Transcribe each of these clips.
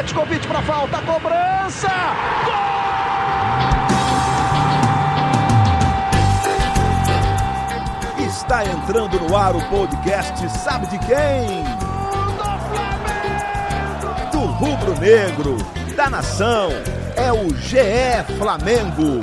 Petkovic para falta, cobrança! Gol! Está entrando no ar o podcast Sabe de quem? Do rubro negro, da nação, é o GE Flamengo.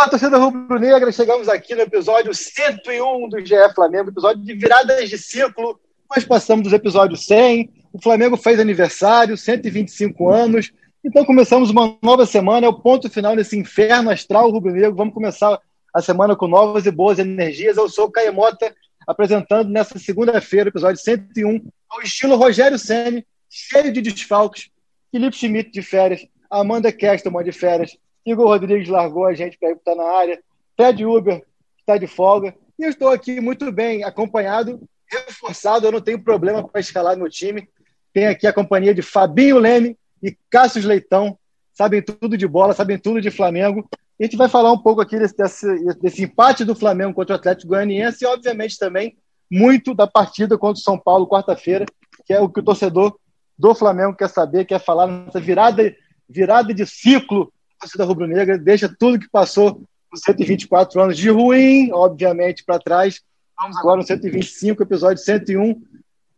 Fala, torcida rubro-negra! Chegamos aqui no episódio 101 do GE Flamengo, episódio de viradas de ciclo. Nós passamos dos episódios 100, o Flamengo fez aniversário, 125 anos. Então começamos uma nova semana, é o ponto final nesse inferno astral rubro-negro. Vamos começar a semana com novas e boas energias. Eu sou o Caio Mota, apresentando nessa segunda-feira, episódio 101, ao estilo Rogério Senni, cheio de desfalques, Felipe Schmidt de férias, Amanda Kestelman de férias, Igor Rodrigues largou a gente para estar na área. Fred Uber está de folga. E eu estou aqui muito bem acompanhado, reforçado. Eu não tenho problema para escalar meu time. Tem aqui a companhia de Fabinho Leme e Cássio Leitão. Sabem tudo de bola, sabem tudo de Flamengo. A gente vai falar um pouco aqui desse, desse, desse empate do Flamengo contra o Atlético Goianiense e, obviamente, também muito da partida contra o São Paulo, quarta-feira, que é o que o torcedor do Flamengo quer saber, quer falar nessa virada, virada de ciclo torcida rubro-negra deixa tudo que passou nos 124 anos de ruim, obviamente, para trás. Vamos agora no 125, episódio 101.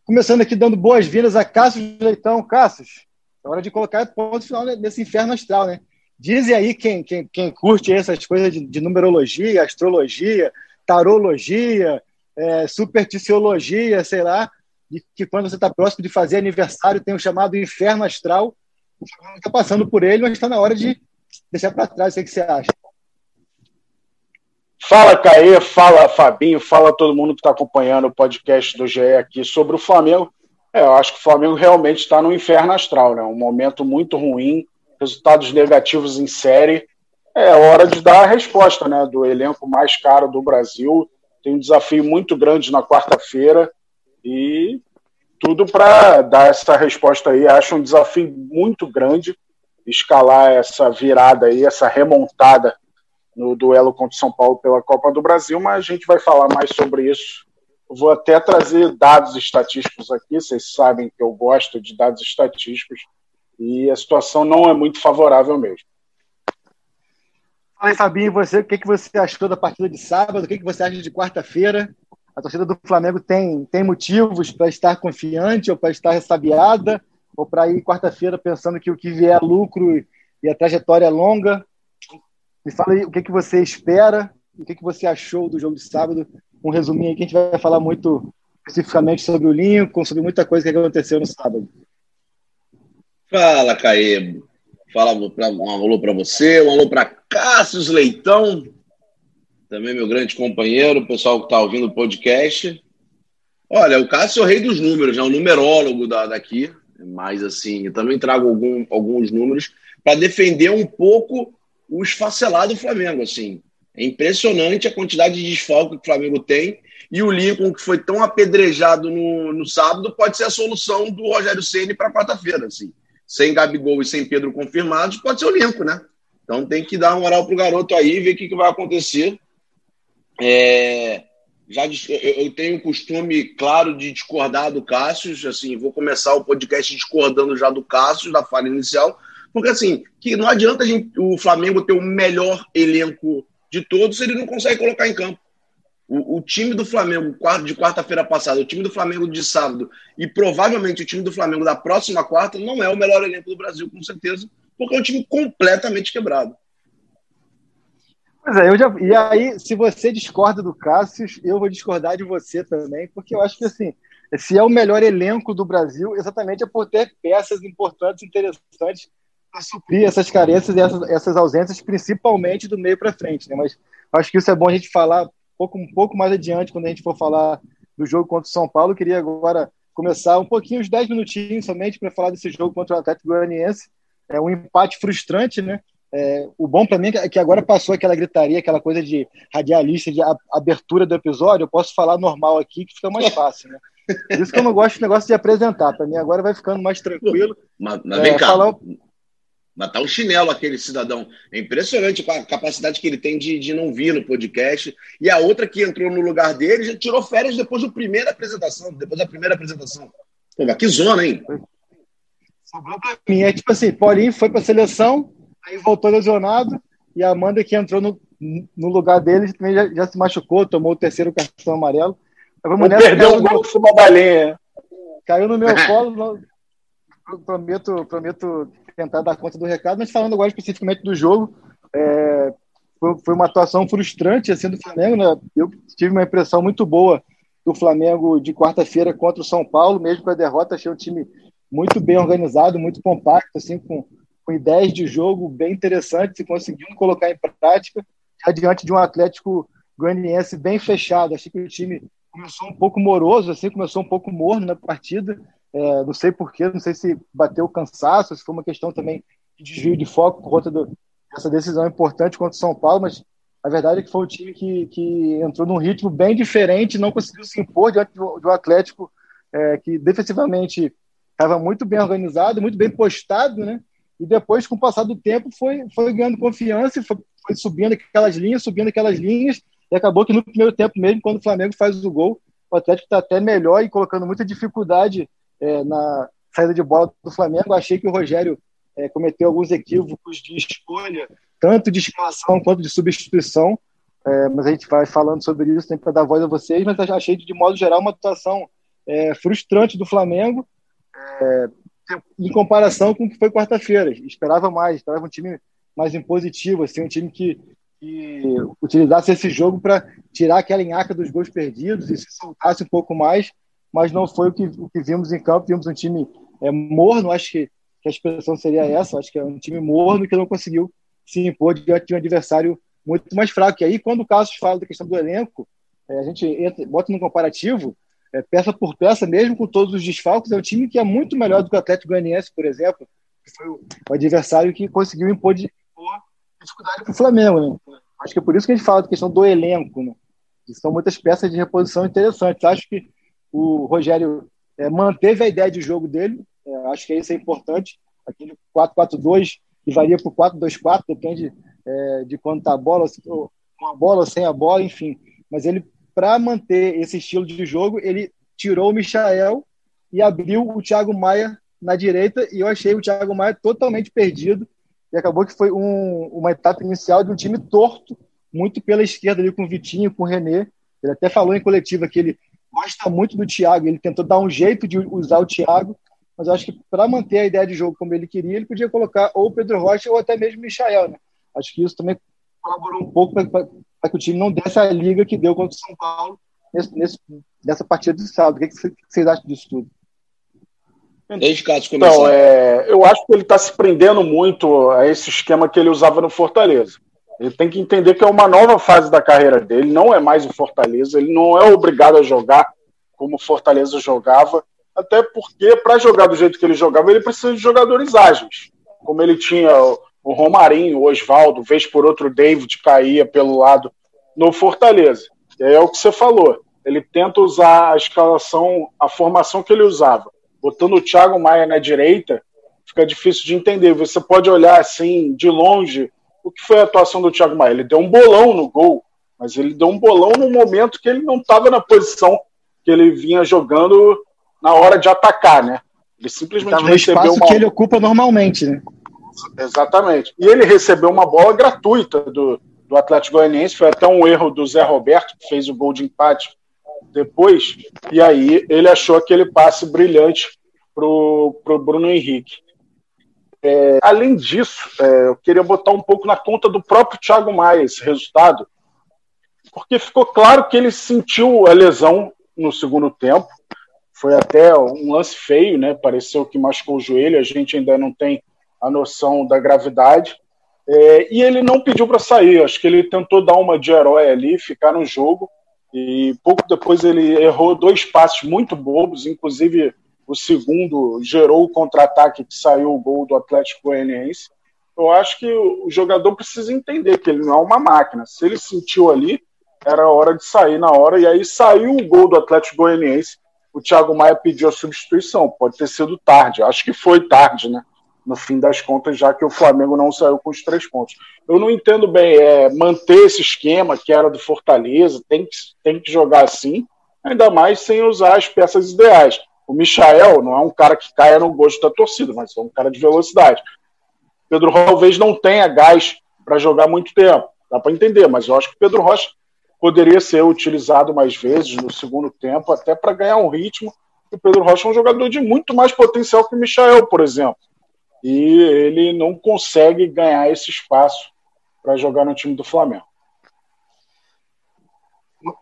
Começando aqui dando boas-vindas a Cássio Leitão. Cássio, é hora de colocar ponto final nesse inferno astral, né? Dizem aí quem, quem, quem curte essas coisas de, de numerologia, astrologia, tarologia, é, supersticiologia, sei lá, de que quando você está próximo de fazer aniversário tem o chamado inferno astral. Está passando por ele, mas está na hora de deixar para trás. O que, que você acha? Fala, Caê, fala, Fabinho, fala todo mundo que está acompanhando o podcast do GE aqui sobre o Flamengo. É, eu acho que o Flamengo realmente está no inferno astral, né? Um momento muito ruim, resultados negativos em série. É hora de dar a resposta, né? Do elenco mais caro do Brasil. Tem um desafio muito grande na quarta-feira e tudo para dar essa resposta aí. Acho um desafio muito grande escalar essa virada aí, essa remontada no duelo contra o São Paulo pela Copa do Brasil, mas a gente vai falar mais sobre isso. vou até trazer dados estatísticos aqui, vocês sabem que eu gosto de dados estatísticos e a situação não é muito favorável mesmo. Fala aí, Fabinho, você, o que, que você achou da partida de sábado? O que, que você acha de quarta-feira? A torcida do Flamengo tem, tem motivos para estar confiante ou para estar ressabiada? Ou para ir quarta-feira pensando que o que vier é lucro e a trajetória é longa. Me fala aí o que, que você espera, o que, que você achou do jogo de sábado. Um resuminho aí que a gente vai falar muito especificamente sobre o Lincoln, sobre muita coisa que aconteceu no sábado. Fala, Caê. Fala pra, um alô para você, um alô para Cássio Leitão, também meu grande companheiro, o pessoal que está ouvindo o podcast. Olha, o Cássio é o rei dos números, é né? um numerólogo da, daqui. Mas, assim, eu também trago algum, alguns números para defender um pouco o esfacelado Flamengo. Assim. É impressionante a quantidade de desfalque que o Flamengo tem. E o Lincoln, que foi tão apedrejado no, no sábado, pode ser a solução do Rogério Ceni para quarta-feira. Assim. Sem Gabigol e sem Pedro confirmados, pode ser o Lincoln, né? Então tem que dar uma moral pro garoto aí, ver o que, que vai acontecer. É, já eu tenho o costume, claro, de discordar do Cássio, assim, vou começar o podcast discordando já do Cássio, da fala inicial, porque assim, que não adianta gente, o Flamengo ter o melhor elenco de todos se ele não consegue colocar em campo. O, o time do Flamengo de quarta-feira passada, o time do Flamengo de sábado e provavelmente o time do Flamengo da próxima quarta não é o melhor elenco do Brasil, com certeza, porque é um time completamente quebrado. Pois é, eu já, e aí, se você discorda do Cássio, eu vou discordar de você também, porque eu acho que assim, se é o melhor elenco do Brasil, exatamente é por ter peças importantes, interessantes para suprir essas carências e essas, essas, ausências, principalmente do meio para frente. Né? Mas acho que isso é bom a gente falar um pouco, um pouco mais adiante, quando a gente for falar do jogo contra o São Paulo. Eu queria agora começar um pouquinho, uns 10 minutinhos somente, para falar desse jogo contra o Atlético Goianiense. É um empate frustrante, né? É, o bom para mim é que agora passou aquela gritaria, aquela coisa de radialista, de abertura do episódio. Eu posso falar normal aqui, que fica mais fácil, né? Por isso que eu não gosto de negócio de apresentar. Para mim agora vai ficando mais tranquilo. Mas, mas vem é, cá. Falar... Matar o chinelo aquele cidadão. É impressionante a capacidade que ele tem de, de não vir no podcast. E a outra que entrou no lugar dele já tirou férias depois da primeira apresentação. Depois da primeira apresentação. Pô, mas que zona, hein? Sobrou pra mim. É tipo assim, Paulinho foi pra seleção, aí voltou lesionado, e a Amanda que entrou no, no lugar dele também já, já se machucou, tomou o terceiro cartão amarelo. Perdeu o gol de cima da linha. Caiu no meu colo. prometo, prometo tentar dar conta do recado, mas falando agora especificamente do jogo, é, foi, foi, uma atuação frustrante assim do Flamengo, né? Eu tive uma impressão muito boa do Flamengo de quarta-feira contra o São Paulo, mesmo com a derrota, achei um time muito bem organizado, muito compacto, assim, com, com ideias de jogo bem interessantes e conseguindo colocar em prática, diante de um Atlético Goianiense bem fechado. Achei que o time começou um pouco moroso, assim, começou um pouco morno na partida. É, não sei porquê, não sei se bateu cansaço, se foi uma questão também de desvio de foco por conta do, dessa decisão importante contra o São Paulo, mas a verdade é que foi um time que, que entrou num ritmo bem diferente, não conseguiu se impor diante do, do Atlético, é, que defensivamente estava muito bem organizado, muito bem postado, né? E depois, com o passar do tempo, foi, foi ganhando confiança e foi, foi subindo aquelas linhas, subindo aquelas linhas, e acabou que no primeiro tempo mesmo, quando o Flamengo faz o gol, o Atlético está até melhor e colocando muita dificuldade é, na saída de bola do Flamengo. Achei que o Rogério é, cometeu alguns equívocos de escolha, tanto de escalação quanto de substituição. É, mas a gente vai falando sobre isso sempre para dar voz a vocês. Mas achei, de modo geral, uma atuação é, frustrante do Flamengo é, em comparação com o que foi quarta-feira. Esperava mais, esperava um time mais impositivo, assim, um time que que utilizasse esse jogo para tirar aquela enhaca dos gols perdidos e se soltasse um pouco mais, mas não foi o que, o que vimos em campo. Vimos um time é, morno, acho que, que a expressão seria essa, acho que é um time morno que não conseguiu se impor diante de um adversário muito mais fraco. E aí, quando o Carlos fala da questão do elenco, é, a gente entra, bota no comparativo, é, peça por peça, mesmo com todos os desfalques, é um time que é muito melhor do que o Atlético Goianiense, por exemplo, que foi o, adversário que conseguiu impor, de, dificuldade para o Flamengo, né? Acho que é por isso que a gente fala da questão do elenco, né? são muitas peças de reposição interessantes. Acho que o Rogério é, manteve a ideia de jogo dele, é, acho que isso é importante. Aquele 4-4-2 que varia para o 4-2-4, depende é, de quando está a bola, com a bola, sem a bola, enfim. Mas ele, para manter esse estilo de jogo, ele tirou o Michael e abriu o Thiago Maia na direita, e eu achei o Thiago Maia totalmente perdido e acabou que foi um, uma etapa inicial de um time torto, muito pela esquerda ali com o Vitinho, com o René. Ele até falou em coletiva que ele gosta muito do Thiago, ele tentou dar um jeito de usar o Thiago, mas acho que para manter a ideia de jogo como ele queria, ele podia colocar ou o Pedro Rocha ou até mesmo o Michael. Né? Acho que isso também colaborou um pouco para que o time não desse a liga que deu contra o São Paulo nesse, nesse, nessa partida de sábado. O que, que vocês acham disso tudo? Desde começar. Então, é, eu acho que ele está se prendendo muito a esse esquema que ele usava no Fortaleza. Ele tem que entender que é uma nova fase da carreira dele, não é mais o Fortaleza, ele não é obrigado a jogar como o Fortaleza jogava, até porque para jogar do jeito que ele jogava, ele precisa de jogadores ágeis. Como ele tinha o Romarinho, o Oswaldo, vez por outro David caía pelo lado no Fortaleza. E aí é o que você falou. Ele tenta usar a escalação, a formação que ele usava botando o Thiago Maia na direita, fica difícil de entender. Você pode olhar assim, de longe, o que foi a atuação do Thiago Maia. Ele deu um bolão no gol, mas ele deu um bolão no momento que ele não estava na posição que ele vinha jogando na hora de atacar, né? Ele simplesmente ele recebeu uma que ele ocupa normalmente, né? Exatamente. E ele recebeu uma bola gratuita do, do Atlético Goianiense, foi até um erro do Zé Roberto, que fez o gol de empate depois, e aí ele achou aquele passe brilhante para o Bruno Henrique. É, além disso, é, eu queria botar um pouco na conta do próprio Thiago Maia esse resultado, porque ficou claro que ele sentiu a lesão no segundo tempo. Foi até um lance feio, né? Pareceu que machucou o joelho, a gente ainda não tem a noção da gravidade. É, e ele não pediu para sair, acho que ele tentou dar uma de herói ali, ficar no jogo, e pouco depois ele errou dois passes muito bobos, inclusive o segundo gerou o contra-ataque que saiu o gol do Atlético Goianiense. Eu acho que o jogador precisa entender que ele não é uma máquina. Se ele sentiu ali, era hora de sair na hora, e aí saiu o gol do Atlético Goianiense. O Thiago Maia pediu a substituição. Pode ter sido tarde, acho que foi tarde, né? No fim das contas, já que o Flamengo não saiu com os três pontos. Eu não entendo bem é, manter esse esquema que era do Fortaleza, tem que, tem que jogar assim, ainda mais sem usar as peças ideais. O Michael não é um cara que caia no gosto da torcida, mas é um cara de velocidade. Pedro talvez não tenha gás para jogar muito tempo, dá para entender, mas eu acho que o Pedro Rocha poderia ser utilizado mais vezes no segundo tempo, até para ganhar um ritmo. O Pedro Rocha é um jogador de muito mais potencial que o Michael, por exemplo e ele não consegue ganhar esse espaço para jogar no time do Flamengo.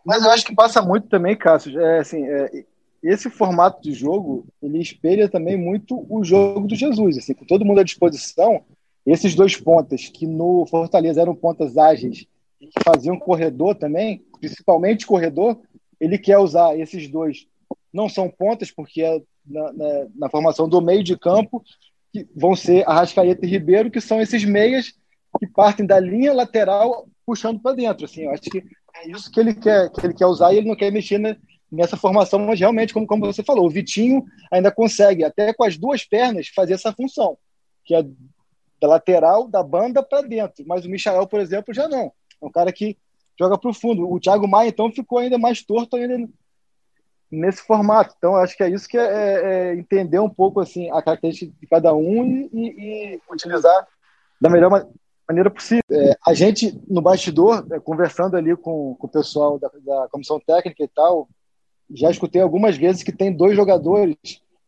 Mas eu acho que passa muito também, Cássio. É, assim, é, esse formato de jogo ele espelha também muito o jogo do Jesus. Assim, com todo mundo à disposição, esses dois pontas que no Fortaleza eram pontas ágeis e que faziam corredor também, principalmente corredor, ele quer usar esses dois. Não são pontas, porque é na, na, na formação do meio de campo que vão ser Arrascaeta e Ribeiro, que são esses meias que partem da linha lateral puxando para dentro. Assim, eu acho que é isso que ele quer, que ele quer usar e ele não quer mexer nessa formação, mas realmente, como, como você falou, o Vitinho ainda consegue, até com as duas pernas, fazer essa função, que é da lateral, da banda para dentro. Mas o Michael, por exemplo, já não. É um cara que joga para o fundo. O Thiago Maia, então, ficou ainda mais torto ainda nesse formato. Então, acho que é isso que é, é, é, entender um pouco assim a característica de cada um e, e, e utilizar da melhor maneira possível. É, a gente, no bastidor, é, conversando ali com, com o pessoal da, da, comissão técnica e tal, já escutei algumas vezes que tem dois jogadores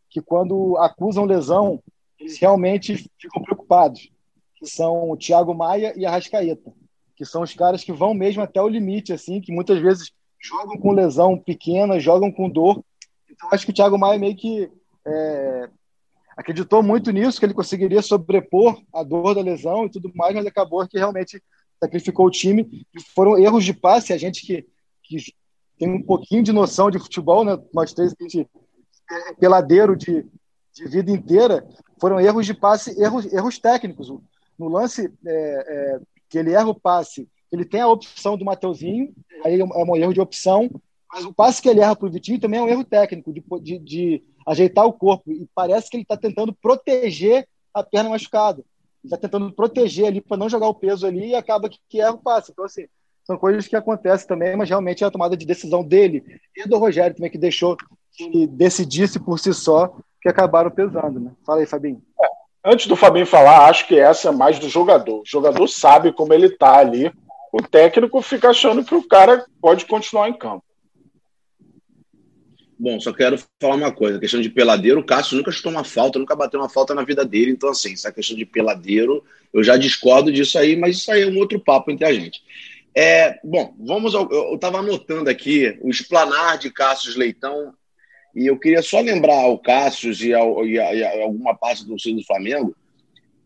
que, quando acusam lesão, eles realmente ficam preocupados, que são o Thiago Maia e a Rascaeta, que são os caras que vão mesmo até o limite, assim, que muitas vezes jogam com lesão pequena, jogam com dor. Então, acho que o Thiago Maia meio que é, acreditou muito nisso, que ele conseguiria sobrepor a dor da lesão e tudo mais, mas acabou que realmente sacrificou o time. E foram erros de passe, a gente que, que tem um pouquinho de noção de futebol, né? nós três que a gente é peladeiro de, de vida inteira, foram erros de passe, erros, erros técnicos. No lance é, é, que ele erra o passe ele tem a opção do Mateuzinho, aí é um erro de opção, mas o passe que ele erra para o Vitinho também é um erro técnico, de, de, de ajeitar o corpo. E parece que ele está tentando proteger a perna machucada. Ele está tentando proteger ali para não jogar o peso ali e acaba que, que erra o passe. Então, assim, são coisas que acontecem também, mas realmente é a tomada de decisão dele e do Rogério também, que deixou que decidisse por si só, que acabaram pesando. Né? Fala aí, Fabinho. É, antes do Fabinho falar, acho que essa é mais do jogador. O jogador sabe como ele está ali o técnico fica achando que o cara pode continuar em campo. Bom, só quero falar uma coisa. A questão de peladeiro, o Cássio nunca chutou uma falta, nunca bateu uma falta na vida dele. Então, assim, essa questão de peladeiro, eu já discordo disso aí, mas isso aí é um outro papo entre a gente. É, bom, vamos ao, Eu estava anotando aqui o explanar de Cássio Leitão, e eu queria só lembrar ao Cássio e, e, a, e a alguma parte do do Flamengo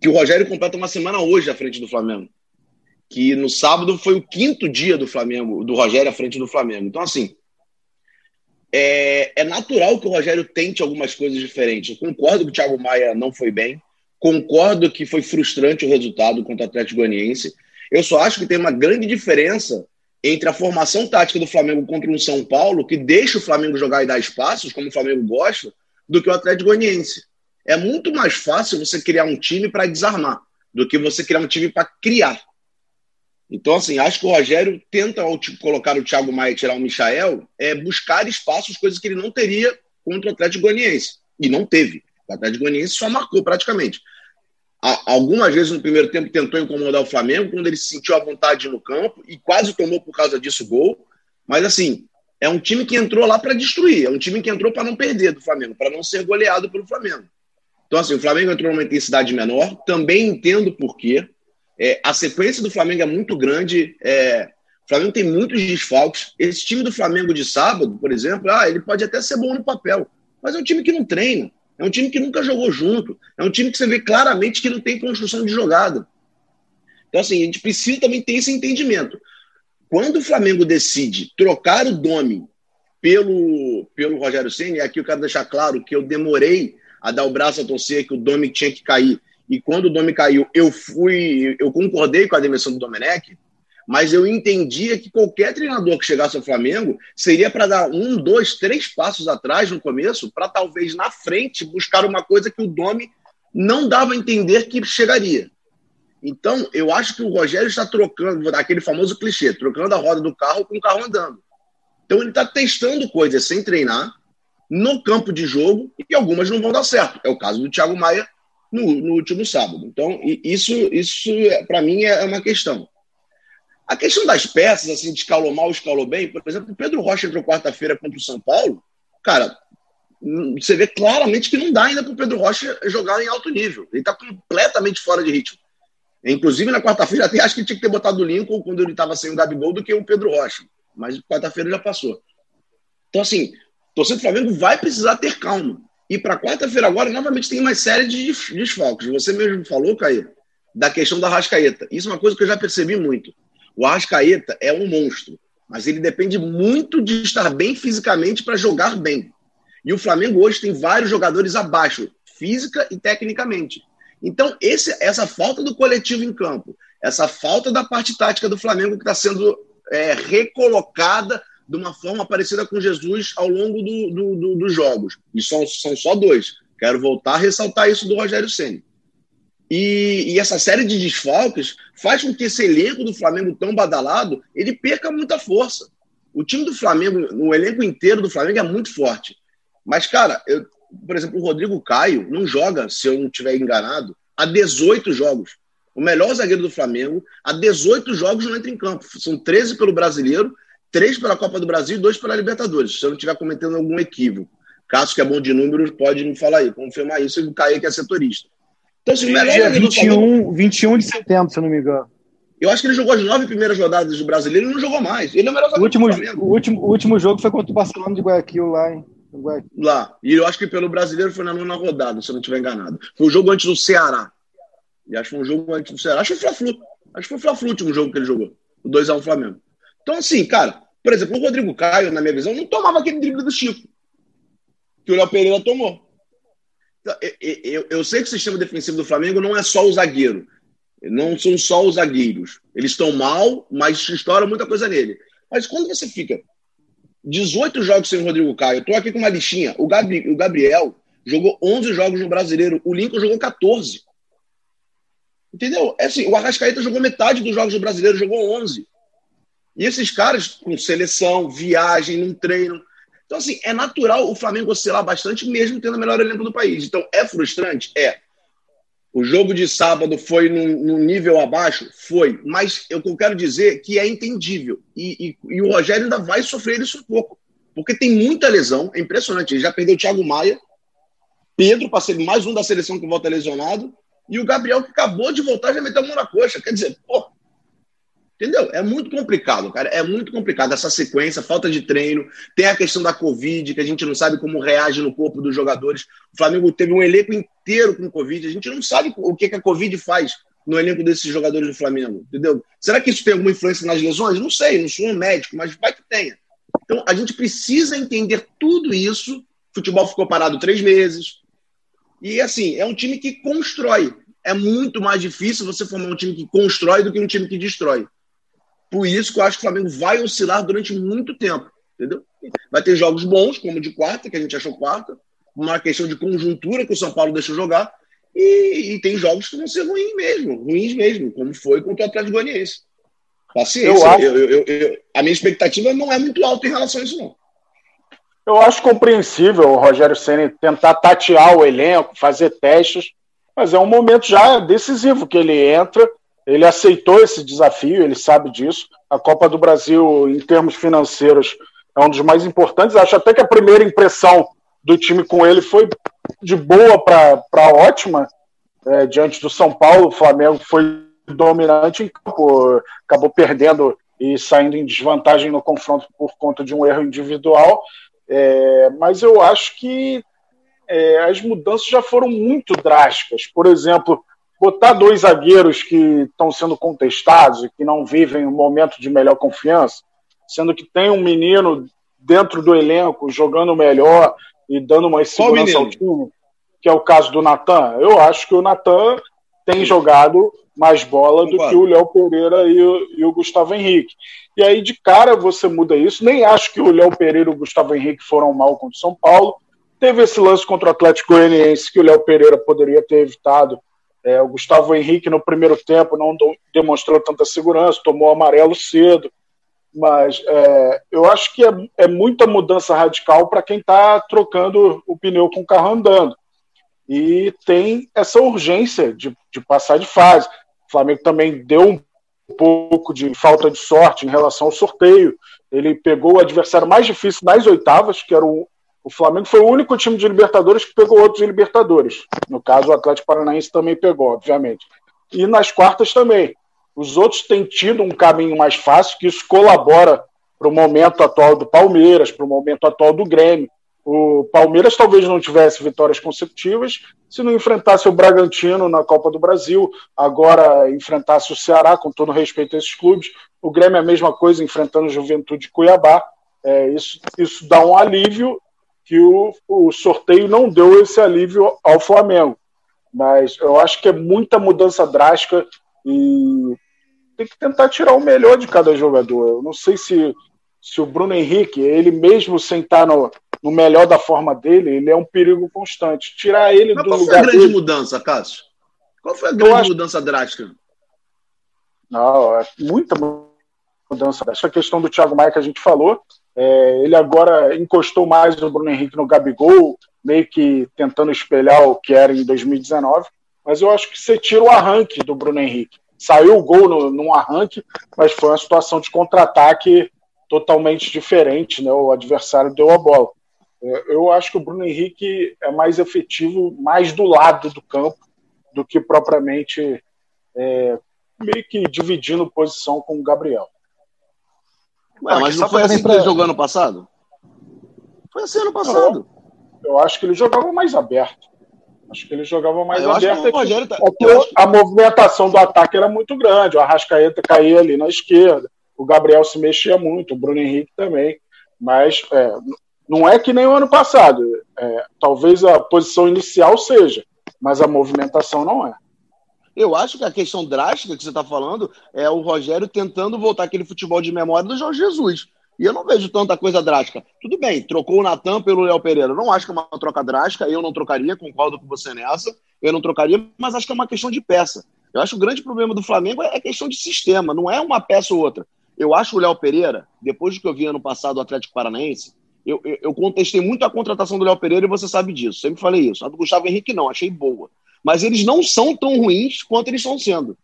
que o Rogério completa uma semana hoje à frente do Flamengo que no sábado foi o quinto dia do Flamengo, do Rogério à frente do Flamengo. Então, assim, é, é natural que o Rogério tente algumas coisas diferentes. Eu concordo que o Thiago Maia não foi bem, concordo que foi frustrante o resultado contra o Atlético Goianiense. Eu só acho que tem uma grande diferença entre a formação tática do Flamengo contra o São Paulo, que deixa o Flamengo jogar e dar espaços, como o Flamengo gosta, do que o Atlético Goianiense. É muito mais fácil você criar um time para desarmar do que você criar um time para criar. Então, assim, acho que o Rogério tenta, ao colocar o Thiago Maia e tirar o Michael, é buscar espaços, coisas que ele não teria contra o Atlético Goianiense. E não teve. O Atlético Goianiense só marcou praticamente. Algumas vezes no primeiro tempo tentou incomodar o Flamengo, quando ele se sentiu à vontade no campo e quase tomou por causa disso gol. Mas, assim, é um time que entrou lá para destruir. É um time que entrou para não perder do Flamengo, para não ser goleado pelo Flamengo. Então, assim, o Flamengo entrou numa intensidade menor. Também entendo por quê. É, a sequência do Flamengo é muito grande. É, o Flamengo tem muitos desfalques. Esse time do Flamengo de sábado, por exemplo, ah, ele pode até ser bom no papel, mas é um time que não treina. É um time que nunca jogou junto. É um time que você vê claramente que não tem construção de jogada. Então, assim, a gente precisa também ter esse entendimento. Quando o Flamengo decide trocar o Domi pelo, pelo Rogério Senna, e aqui eu quero deixar claro que eu demorei a dar o braço a torcer que o Domi tinha que cair e quando o Domi caiu, eu fui, eu concordei com a demissão do Domenech, mas eu entendia que qualquer treinador que chegasse ao Flamengo seria para dar um, dois, três passos atrás no começo, para talvez na frente buscar uma coisa que o Domi não dava a entender que chegaria. Então, eu acho que o Rogério está trocando, aquele famoso clichê, trocando a roda do carro com o carro andando. Então, ele está testando coisas sem treinar, no campo de jogo, e algumas não vão dar certo. É o caso do Thiago Maia no, no último sábado. Então, isso, isso para mim, é uma questão. A questão das peças, assim, de escalou mal, escalou bem, por exemplo, o Pedro Rocha entrou quarta-feira contra o São Paulo, cara, você vê claramente que não dá ainda para o Pedro Rocha jogar em alto nível. Ele está completamente fora de ritmo. Inclusive, na quarta-feira, até acho que tinha que ter botado o Lincoln quando ele estava sem o Gabigol do que o Pedro Rocha. Mas quarta-feira já passou. Então, assim, torcedor do Flamengo vai precisar ter calma. E para quarta-feira agora, novamente, tem uma série de desfalques. Você mesmo falou, Caio, da questão da Rascaeta. Isso é uma coisa que eu já percebi muito. O Arrascaeta é um monstro, mas ele depende muito de estar bem fisicamente para jogar bem. E o Flamengo hoje tem vários jogadores abaixo, física e tecnicamente. Então, esse, essa falta do coletivo em campo, essa falta da parte tática do Flamengo que está sendo é, recolocada de uma forma parecida com Jesus ao longo do, do, do, dos jogos. E são, são só dois. Quero voltar a ressaltar isso do Rogério Senna. E, e, essa série de desfalques faz com que esse elenco do Flamengo tão badalado ele perca muita força. O time do Flamengo, o elenco inteiro do Flamengo é muito forte. Mas, cara, eu, por exemplo, o Rodrigo Caio não joga, se eu não estiver enganado, há 18 jogos. O melhor zagueiro do Flamengo, há 18 jogos não entra em campo. São 13 pelo brasileiro, 3 pela Copa do Brasil e 2 pela Libertadores. Se eu não estiver cometendo algum equívoco. Caso que é bom de números, pode me falar aí, confirmar isso. E o Caio que é setorista. Então, assim, o melhor dia 21, 21 de setembro, se eu não me engano. Eu acho que ele jogou as nove primeiras rodadas do brasileiro e não jogou mais. Ele é o melhor o último, o último, o último jogo foi contra o Barcelona de Guayaquil lá, hein? Lá. E eu acho que pelo brasileiro foi na nona rodada, se eu não estiver enganado. Foi o jogo antes do Ceará. E acho que foi um jogo antes do Ceará. Acho que foi o Fla-Flu. Acho que foi o Fla-Flu o último jogo que ele jogou. O 2x1 Flamengo. Então, assim, cara, por exemplo, o Rodrigo Caio, na minha visão, não tomava aquele drible do Chico. Que o Léo Pereira tomou. Eu, eu, sei que o sistema defensivo do Flamengo não é só o zagueiro. Não são só os zagueiros. Eles estão mal, mas estoura muita coisa nele. Mas quando você fica 18 jogos sem o Rodrigo Caio, tô aqui com uma listinha. O, o Gabriel jogou 11 jogos no Brasileiro, o Lincoln jogou 14. Entendeu? É assim, o Arrascaeta jogou metade dos jogos do Brasileiro, jogou 11. E esses caras, com seleção, viagem, num treino, então, assim, é natural o Flamengo oscilar bastante, mesmo tendo o melhor elenco do país. Então, é frustrante? É. O jogo de sábado foi num, num nível abaixo? Foi. Mas eu, quero dizer que é entendível. E, e, e, o Rogério ainda vai sofrer isso um pouco. Porque tem muita lesão, é impressionante. Ele já perdeu o Thiago Maia, Pedro, para ser mais um da seleção que volta lesionado, e o Gabriel, que acabou de voltar, já meteu a mão na coxa. Quer dizer, pô, Entendeu? É muito complicado, cara. É muito complicado essa sequência, falta de treino. Tem a questão da Covid, que a gente não sabe como reage no corpo dos jogadores. O Flamengo teve um elenco inteiro com Covid. A gente não sabe o que, que a Covid faz no elenco desses jogadores do Flamengo. Entendeu? Será que isso tem alguma influência nas lesões? Não sei, não sou um médico, mas vai que tenha. Então a gente precisa entender tudo isso. O futebol ficou parado três meses. E assim, é um time que constrói. É muito mais difícil você formar um time que constrói do que um time que destrói. Por isso que eu acho que o Flamengo vai oscilar durante muito tempo, entendeu? Vai ter jogos bons, como o de quarta, que a gente achou quarta, uma questão de conjuntura que o São Paulo deixou jogar, e, e tem jogos que vão ser ruins mesmo, ruins mesmo, como foi contra o Atlético Goianiense. Paciência, eu acho... eu, eu, a minha expectativa não é muito alta em relação a isso, não. Eu acho compreensível o Rogério Senna tentar tatear o elenco, fazer testes, mas é um momento já decisivo que ele entra ele aceitou esse desafio, ele sabe disso. A Copa do Brasil, em termos financeiros, é um dos mais importantes. Acho até que a primeira impressão do time com ele foi de boa para ótima. É, diante do São Paulo, o Flamengo foi dominante em campo, acabou perdendo e saindo em desvantagem no confronto por conta de um erro individual. É, mas eu acho que é, as mudanças já foram muito drásticas. Por exemplo, botar dois zagueiros que estão sendo contestados e que não vivem um momento de melhor confiança, sendo que tem um menino dentro do elenco jogando melhor e dando mais segurança ao time, que é o caso do Natan. Eu acho que o Natan tem jogado mais bola do que o Léo Pereira e o, e o, Gustavo Henrique. E aí, de cara, você muda isso. Nem acho que o Léo Pereira e o Gustavo Henrique foram mal contra o São Paulo. Teve esse lance contra o Atlético Goianiense que o Léo Pereira poderia ter evitado. É, o Gustavo Henrique, no primeiro tempo, não demonstrou tanta segurança, tomou amarelo cedo. Mas é, eu acho que é, é muita mudança radical para quem está trocando o pneu com o carro andando. E tem essa urgência de, de passar de fase. O Flamengo também deu um pouco de falta de sorte em relação ao sorteio. Ele pegou o adversário mais difícil nas oitavas, que era o, o Flamengo foi o único time de Libertadores que pegou outros Libertadores. No caso, o Atlético Paranaense também pegou, obviamente. E nas quartas também. Os outros têm tido um caminho mais fácil, que isso colabora para o momento atual do Palmeiras, para o momento atual do Grêmio. O Palmeiras talvez não tivesse vitórias consecutivas se não enfrentasse o Bragantino na Copa do Brasil, agora enfrentasse o Ceará, com todo respeito a esses clubes. O Grêmio é a mesma coisa, enfrentando o Juventude Cuiabá. É, isso, isso dá um alívio que o, o sorteio não deu esse alívio ao Flamengo. Mas eu acho que é muita mudança drástica e tem que tentar tirar o melhor de cada jogador. Eu não sei se, se o Bruno Henrique, ele mesmo sem estar no, no melhor da forma dele, ele é um perigo constante. Tirar ele Mas do qual lugar. Qual foi a grande dele... mudança, Cássio? Qual foi a grande acho... mudança drástica? Não, é muita mudança. Essa questão do Thiago Maia que a gente falou, é, ele agora encostou mais o Bruno Henrique no Gabigol, meio que tentando espelhar o que era em 2019. Mas eu acho que você tira o arranque do Bruno Henrique. Saiu o gol no, num arranque, mas foi uma situação de contra-ataque totalmente diferente, né? O adversário deu a bola. É, eu acho que o Bruno Henrique é mais efetivo, mais do lado do campo, do que propriamente é, meio que dividindo posição com o Gabriel. Ué, mas não foi assim pra... que ele jogou ano passado? Foi assim ano passado. Eu, eu acho que ele jogava mais aberto. Acho que ele jogava mais eu aberto. Acho que tá... A movimentação do ataque era muito grande. O Arrascaeta caía ali na esquerda. O Gabriel se mexia muito. O Bruno Henrique também. Mas é, não é que nem o ano passado. É, talvez a posição inicial seja, mas a movimentação não é. Eu acho que a questão drástica que você está falando é o Rogério tentando voltar aquele futebol de memória do Jorge Jesus. E eu não vejo tanta coisa drástica. Tudo bem, trocou o Natan pelo Léo Pereira. Não acho que é uma troca drástica, eu não trocaria, concordo com você nessa. Eu não trocaria, mas acho que é uma questão de peça. Eu acho que o grande problema do Flamengo é questão de sistema, não é uma peça ou outra. Eu acho o Léo Pereira, depois do que eu vi ano passado o Atlético Paranaense, eu, eu, eu contestei muito a contratação do Léo Pereira e você sabe disso. Sempre falei isso. A do Gustavo Henrique não, achei boa. Mas eles não são tão ruins quanto eles estão sendo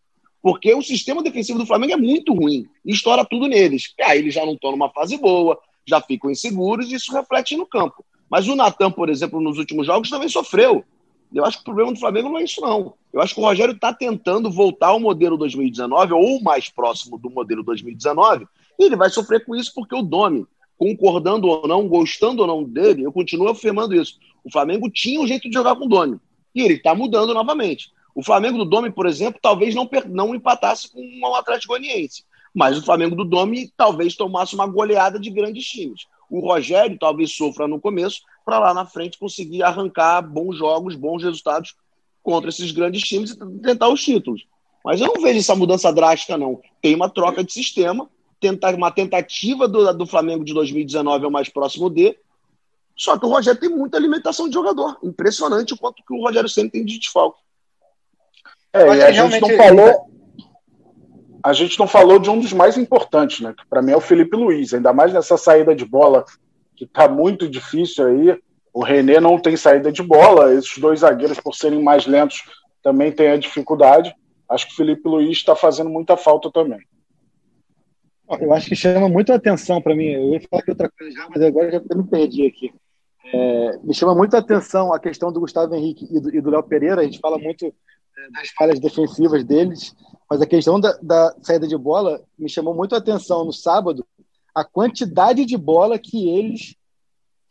porque o sistema defensivo do Flamengo é muito ruim estoura tudo neles. E aí eles já não estão numa fase boa, já ficam inseguros e isso reflete no campo. Mas o Natan, por exemplo, nos últimos jogos também sofreu. Eu acho que o problema do Flamengo não é isso, não. Eu acho que o Rogério está tentando voltar ao modelo 2019, ou mais próximo do modelo 2019, e ele vai sofrer com isso porque o Domi, concordando ou não, gostando ou não dele, eu continuo afirmando isso. O Flamengo tinha um jeito de jogar com o Domi, e ele está mudando novamente. O Flamengo do Domi, por exemplo, talvez não, não empatasse com o Atlético Goianiense. Mas o Flamengo do Domi talvez tomasse uma goleada de grandes times. O Rogério talvez sofra no começo, para lá na frente conseguir arrancar bons jogos, bons resultados contra esses grandes times e tentar os títulos. Mas eu não vejo essa mudança drástica, não. Tem uma troca de sistema, tentar uma tentativa do, do Flamengo de 2019 é o mais próximo de. Só que o Rogério tem muita alimentação de jogador. Impressionante o quanto que o Rogério sempre tem de desfalque. É, e a gente não falou. A gente não falou de um dos mais importantes, né? Que para mim é o Felipe Luiz, ainda mais nessa saída de bola que está muito difícil aí. O René não tem saída de bola, esses dois zagueiros, por serem mais lentos, também têm a dificuldade. Acho que o Felipe Luiz está fazendo muita falta também. Eu acho que chama muito a atenção para mim. Eu ia falar que outra coisa já, mas agora já me perdi aqui. É, me chama muito a atenção a questão do Gustavo Henrique e do Léo Pereira. A gente fala muito das falhas defensivas deles, mas a questão da, da, saída de bola me chamou muito a atenção no sábado, a quantidade de bola que eles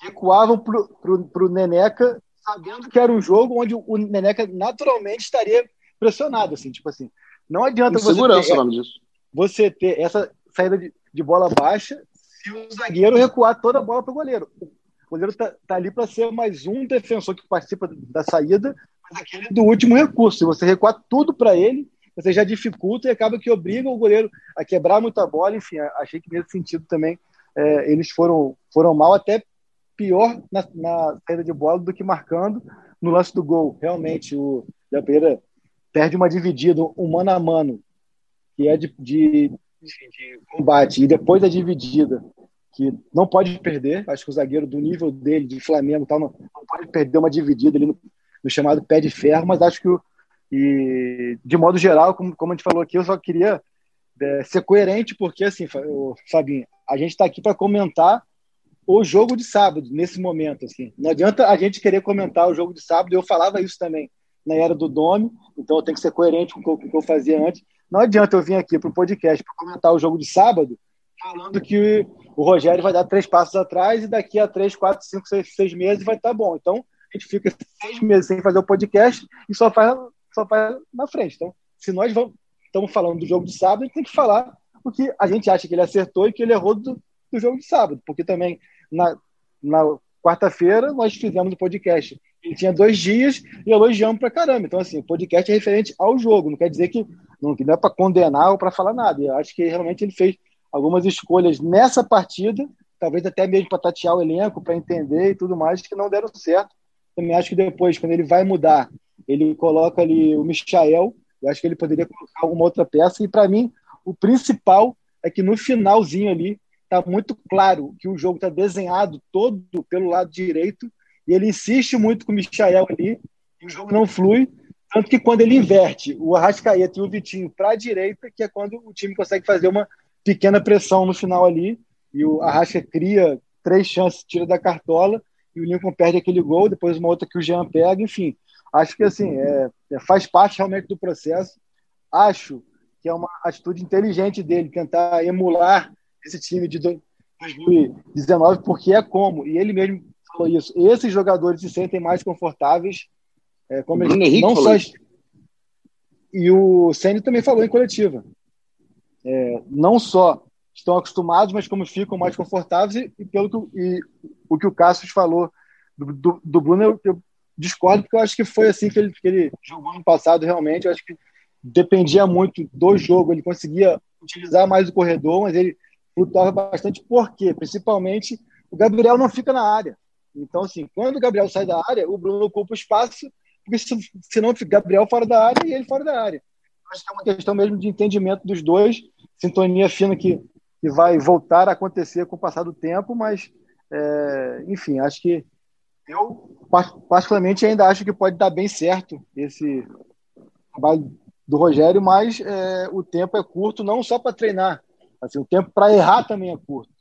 recuavam para o Neneca, sabendo que era um jogo onde o Neneca naturalmente estaria pressionado, assim, tipo assim, não adianta você ter, você ter essa saída de, de, bola baixa se o zagueiro recuar toda a bola para o goleiro. O goleiro está tá ali para ser mais um defensor que participa da saída, mas aquele do último recurso. Se você recuar tudo para ele, você já dificulta e acaba que obriga o goleiro a quebrar muita bola. Enfim, achei que nesse sentido também é, eles foram, foram mal, até pior na, na saída de bola do que marcando no lance do gol. Realmente, o Léo Pereira perde uma dividida, um mano a mano, que é de, de, de combate, e depois da dividida, que não pode perder. Acho que o zagueiro do nível dele, de Flamengo, tal, não, não pode perder uma dividida ali no, no, chamado pé de ferro, mas acho que, o, e, de modo geral, como, como a gente falou aqui, eu só queria é, ser coerente, porque, assim, Fabinho, a gente está aqui para comentar o jogo de sábado, nesse momento. Assim. Não adianta a gente querer comentar o jogo de sábado, eu falava isso também na era do Dome, então eu tenho que ser coerente com o que eu fazia antes. Não adianta eu vir aqui para o podcast para comentar o jogo de sábado, falando que o Rogério vai dar três passos atrás e daqui a três, quatro, cinco, seis, seis meses vai estar tá bom. Então, a gente fica seis meses sem fazer o podcast e só faz, só faz na frente. Então, se nós vamos, estamos falando do jogo de sábado, a gente tem que falar o que a gente acha que ele acertou e que ele errou do, do jogo de sábado, porque também na, na quarta-feira nós fizemos o podcast. Ele tinha dois dias e elogiamos pra caramba. Então, assim, o podcast é referente ao jogo, não quer dizer que não, que não é para condenar ou para falar nada. Eu acho que realmente ele fez algumas escolhas nessa partida, talvez até mesmo para tatear o elenco, para entender e tudo mais, que não deram certo. Também acho que depois, quando ele vai mudar, ele coloca ali o Michael. Eu acho que ele poderia colocar alguma outra peça. E para mim, o principal é que no finalzinho ali está muito claro que o jogo está desenhado todo pelo lado direito e ele insiste muito com o Michael ali e o jogo não flui. Tanto que quando ele inverte o Arrascaeta e o Vitinho para a direita, que é quando o time consegue fazer uma pequena pressão no final ali e o Arrasca cria três chances, tira da cartola e o Lincoln perde aquele gol, depois uma outra que o Jean pega, enfim. Acho que assim, é, é faz parte realmente do processo. Acho que é uma atitude inteligente dele, tentar emular esse time de 2019, porque é como, e ele mesmo falou isso, esses jogadores se sentem mais confortáveis, é, como eles, não só. E o Senna também falou em coletiva. É, não só estão acostumados, mas como ficam mais confortáveis, e, e pelo que, e, o que o Cassius falou do, do, do Bruno, eu, eu, discordo, porque eu acho que foi assim que ele, que ele jogou no passado, realmente. Eu acho que dependia muito do jogo, ele conseguia utilizar mais o corredor, mas ele flutuava bastante, por quê? Principalmente o Gabriel não fica na área. Então, assim, quando o Gabriel sai da área, o Bruno ocupa o espaço, porque senão fica Gabriel fora da área e ele fora da área. Acho que é uma questão mesmo de entendimento dos dois, sintonia fina que, que vai voltar a acontecer com o passar do tempo, mas, é, enfim, acho que eu, particularmente, ainda acho que pode dar bem certo esse trabalho do Rogério, mas é, o tempo é curto não só para treinar, assim, o tempo para errar também é curto.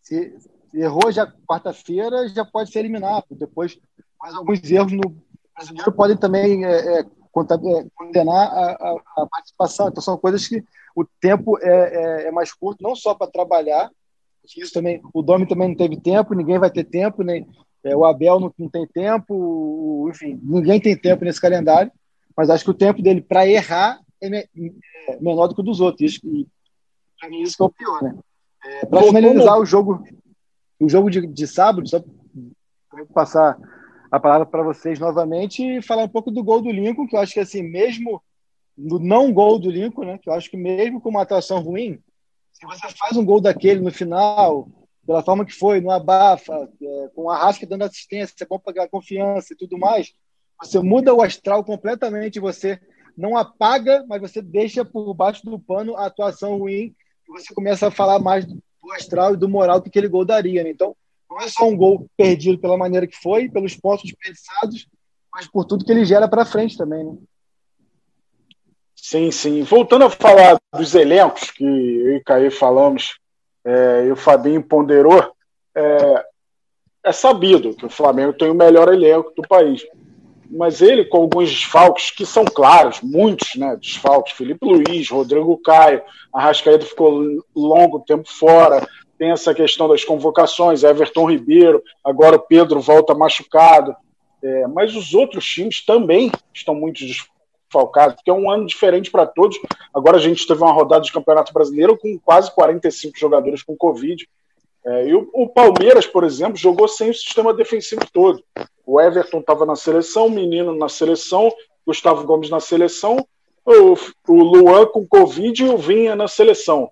Se, errou já quarta-feira, já pode ser eliminado. Depois, mais alguns erros no brasileiro podem também é, é condenar a, a, a, participação. Então, são coisas que o tempo é, é, é mais curto, não só para trabalhar, isso também, o Domi também não teve tempo, ninguém vai ter tempo, nem é, o Abel não, não tem tempo, enfim, ninguém tem tempo nesse calendário mas acho que o tempo dele para errar é, me, é, menor do que o dos outros. Isso, e para mim isso que é o pior, né? É, para finalizar o jogo, o jogo de, de sábado, só passar a palavra para vocês novamente e falar um pouco do gol do Lincoln, que eu acho que assim, mesmo no não gol do Lincoln, né, que eu acho que mesmo com uma atuação ruim, se você faz um gol daquele no final, pela forma que foi, no abafa, é, com a Rasca dando assistência, é bom pagar confiança e tudo mais, você muda o astral completamente, você não apaga, mas você deixa por baixo do pano a atuação ruim e você começa a falar mais do astral e do moral que aquele gol daria. Né? Então, não é só um gol perdido pela maneira que foi, pelos pontos desperdiçados, mas por tudo que ele gera para frente também. Né? Sim, sim. Voltando a falar dos elencos que eu e Caí falamos, é, e o Fabinho ponderou, é, é sabido que o Flamengo tem o melhor elenco do país mas ele com alguns desfalques que são claros, muitos né, desfalques, Felipe Luiz, Rodrigo Caio, a Rascaeta ficou longo tempo fora, tem essa questão das convocações, Everton Ribeiro, agora o Pedro volta machucado, é, mas os outros times também estão muito desfalcados, porque é um ano diferente para todos. Agora a gente teve uma rodada de Campeonato Brasileiro com quase 45 jogadores com Covid, é, e o, o, Palmeiras, por exemplo, jogou sem o sistema defensivo todo. O Everton estava na seleção, o Menino na seleção, Gustavo Gomes na seleção, o, o Luan com Covid e o Vinha na seleção.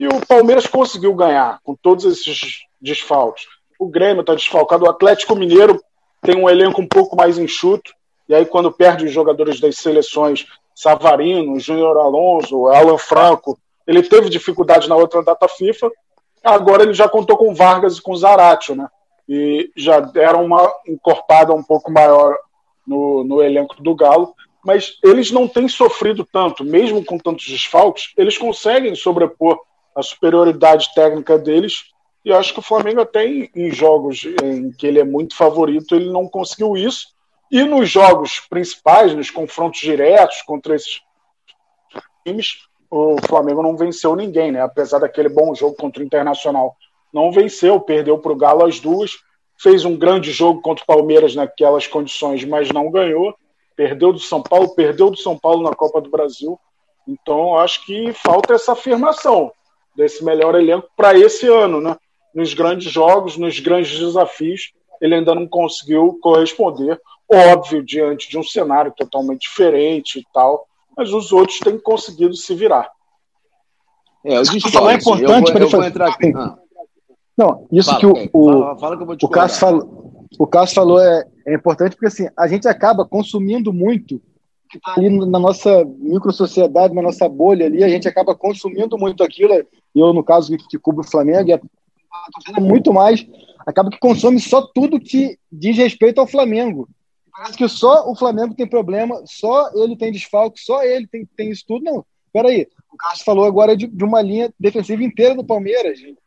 E o Palmeiras conseguiu ganhar com todos esses desfalques. o Grêmio está desfalcado, o Atlético Mineiro tem um elenco um pouco mais enxuto, e aí quando perde os jogadores das seleções, Savarino, Júnior Alonso, Alan Franco, ele teve dificuldade na outra data FIFA, agora ele já contou com Vargas e com Zaratio, né? E já deram uma encorpada um pouco maior no, no elenco do Galo, mas eles não têm sofrido tanto, mesmo com tantos desfalques, eles conseguem sobrepor a superioridade técnica deles. E acho que o Flamengo até em, em jogos em que ele é muito favorito, ele não conseguiu isso. E nos jogos principais, nos confrontos diretos contra esses times, o Flamengo não venceu ninguém, né? Apesar daquele bom jogo contra o Internacional. Não venceu, perdeu para o Galo as duas. Fez um grande jogo contra o Palmeiras naquelas condições, mas não ganhou. Perdeu do São Paulo, perdeu do São Paulo na Copa do Brasil. Então, acho que falta essa afirmação desse melhor elenco para esse ano, né? Nos grandes jogos, nos grandes desafios, ele ainda não conseguiu corresponder. Óbvio, diante de um cenário totalmente diferente e tal, mas os outros têm conseguido se virar. É, eu disse falar é importante para ele entrar aqui. Ah. Não, isso fala, que o, o, fala, fala que o Cássio falou, o Cássio falou é, é importante porque assim, a gente acaba consumindo muito que está ali na nossa micro-sociedade, na nossa bolha ali, a gente acaba consumindo muito aquilo. Eu, no caso, que cubro o Flamengo, é muito mais, acaba que consome só tudo que diz respeito ao Flamengo. Parece que só o Flamengo tem problema, só ele tem desfalque, só ele tem, tem isso tudo. Não, peraí. O Cássio falou agora de, de uma linha defensiva inteira do Palmeiras. Gente